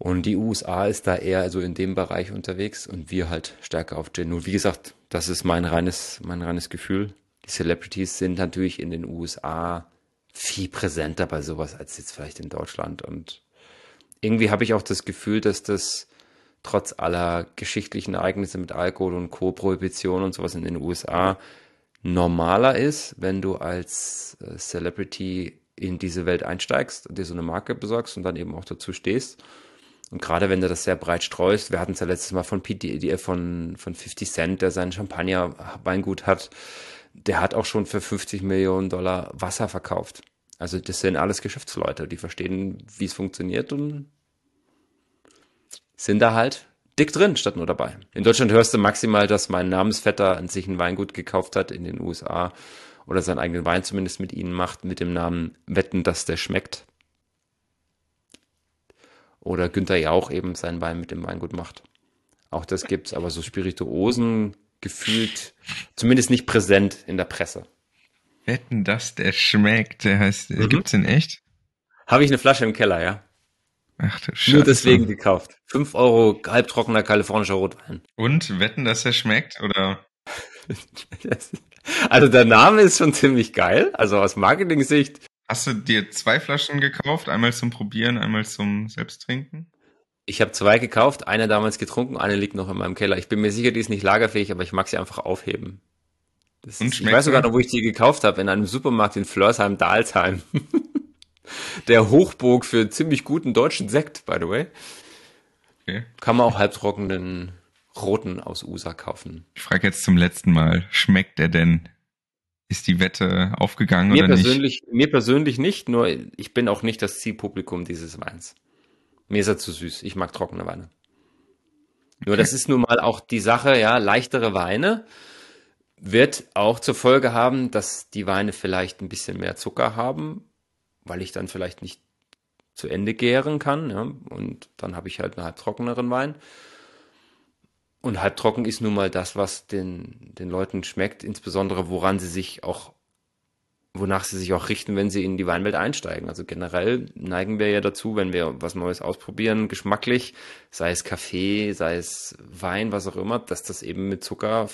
Und die USA ist da eher so in dem Bereich unterwegs und wir halt stärker auf Gin. Und wie gesagt, das ist mein reines, mein reines Gefühl. Die Celebrities sind natürlich in den USA viel präsenter bei sowas als jetzt vielleicht in Deutschland. Und irgendwie habe ich auch das Gefühl, dass das trotz aller geschichtlichen Ereignisse mit Alkohol und Co-Prohibition und sowas in den USA normaler ist, wenn du als äh, Celebrity in diese Welt einsteigst dir so eine Marke besorgst und dann eben auch dazu stehst. Und gerade wenn du das sehr breit streust, wir hatten es ja letztes Mal von, Pete, von, von 50 Cent, der sein Champagner-Weingut hat, der hat auch schon für 50 Millionen Dollar Wasser verkauft. Also das sind alles Geschäftsleute, die verstehen, wie es funktioniert und sind da halt dick drin statt nur dabei. In Deutschland hörst du maximal, dass mein Namensvetter an sich ein Weingut gekauft hat in den USA oder seinen eigenen Wein zumindest mit ihnen macht, mit dem Namen Wetten, dass der schmeckt. Oder Günther Jauch eben seinen Wein mit dem Weingut macht. Auch das gibt's, aber so Spirituosen gefühlt zumindest nicht präsent in der Presse. Wetten, dass der schmeckt, der heißt, mhm. gibt's den echt? Habe ich eine Flasche im Keller, ja. Ach du Scheiße. Nur deswegen gekauft. Fünf Euro halbtrockener kalifornischer Rotwein. Und wetten, dass er schmeckt, oder? also der Name ist schon ziemlich geil. Also aus Marketing-Sicht Hast du dir zwei Flaschen gekauft? Einmal zum Probieren, einmal zum Selbsttrinken? Ich habe zwei gekauft, eine damals getrunken, eine liegt noch in meinem Keller. Ich bin mir sicher, die ist nicht lagerfähig, aber ich mag sie einfach aufheben. Ist, ich weiß sogar noch, wo ich die gekauft habe, in einem Supermarkt in Flörsheim-Dalsheim. Der Hochburg für ziemlich guten deutschen Sekt, by the way. Okay. Kann man auch halbtrockenen roten aus USA kaufen. Ich frage jetzt zum letzten Mal, schmeckt der denn? Ist die Wette aufgegangen mir oder persönlich, nicht? Mir persönlich nicht, nur ich bin auch nicht das Zielpublikum dieses Weins. Mir ist er zu süß. Ich mag trockene Weine. Nur das ist nun mal auch die Sache, ja, leichtere Weine wird auch zur Folge haben, dass die Weine vielleicht ein bisschen mehr Zucker haben, weil ich dann vielleicht nicht zu Ende gären kann, ja, und dann habe ich halt einen halb trockeneren Wein. Und halbtrocken ist nun mal das, was den, den Leuten schmeckt, insbesondere woran sie sich auch, wonach sie sich auch richten, wenn sie in die Weinwelt einsteigen. Also generell neigen wir ja dazu, wenn wir was Neues ausprobieren, geschmacklich, sei es Kaffee, sei es Wein, was auch immer, dass das eben mit Zucker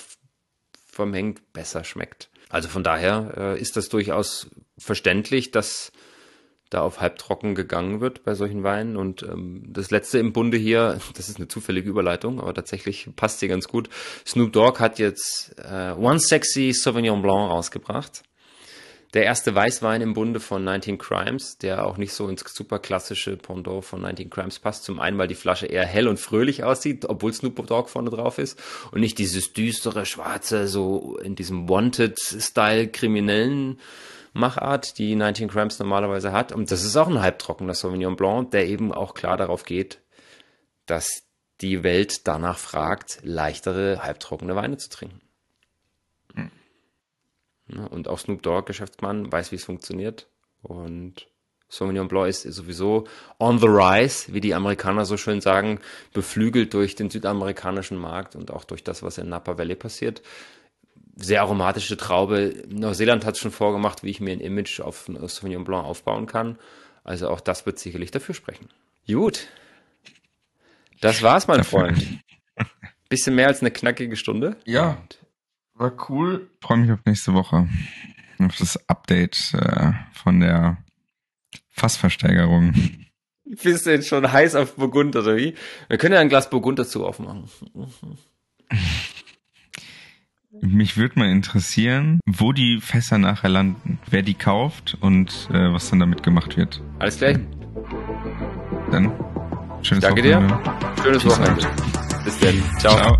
vermengt besser schmeckt. Also von daher äh, ist das durchaus verständlich, dass da auf halbtrocken gegangen wird bei solchen Weinen. Und ähm, das letzte im Bunde hier, das ist eine zufällige Überleitung, aber tatsächlich passt sie ganz gut. Snoop Dogg hat jetzt äh, One Sexy Sauvignon Blanc rausgebracht. Der erste Weißwein im Bunde von 19 Crimes, der auch nicht so ins super klassische Pendant von 19 Crimes passt. Zum einen, weil die Flasche eher hell und fröhlich aussieht, obwohl Snoop Dogg vorne drauf ist. Und nicht dieses düstere, schwarze, so in diesem Wanted-Style kriminellen Machart, die 19 Cramps normalerweise hat. Und das ist auch ein halbtrockener Sauvignon Blanc, der eben auch klar darauf geht, dass die Welt danach fragt, leichtere, halbtrockene Weine zu trinken. Hm. Und auch Snoop Dogg, Geschäftsmann, weiß, wie es funktioniert. Und Sauvignon Blanc ist sowieso on the rise, wie die Amerikaner so schön sagen, beflügelt durch den südamerikanischen Markt und auch durch das, was in Napa Valley passiert sehr aromatische Traube. Neuseeland hat es schon vorgemacht, wie ich mir ein Image auf Sauvignon Blanc aufbauen kann. Also auch das wird sicherlich dafür sprechen. Gut. Das war's, mein Freund. Bisschen mehr als eine knackige Stunde. Ja. War cool. Freue mich auf nächste Woche. Auf das Update äh, von der Fassversteigerung. Bist du jetzt schon heiß auf Burgund oder wie? Wir können ja ein Glas Burgund dazu aufmachen. Mich würde mal interessieren, wo die Fässer nachher landen, wer die kauft und äh, was dann damit gemacht wird. Alles klar. Dann schönes Danke Wochenende. dir. Schönes Wochenende. Bis dann. Ciao. Ciao.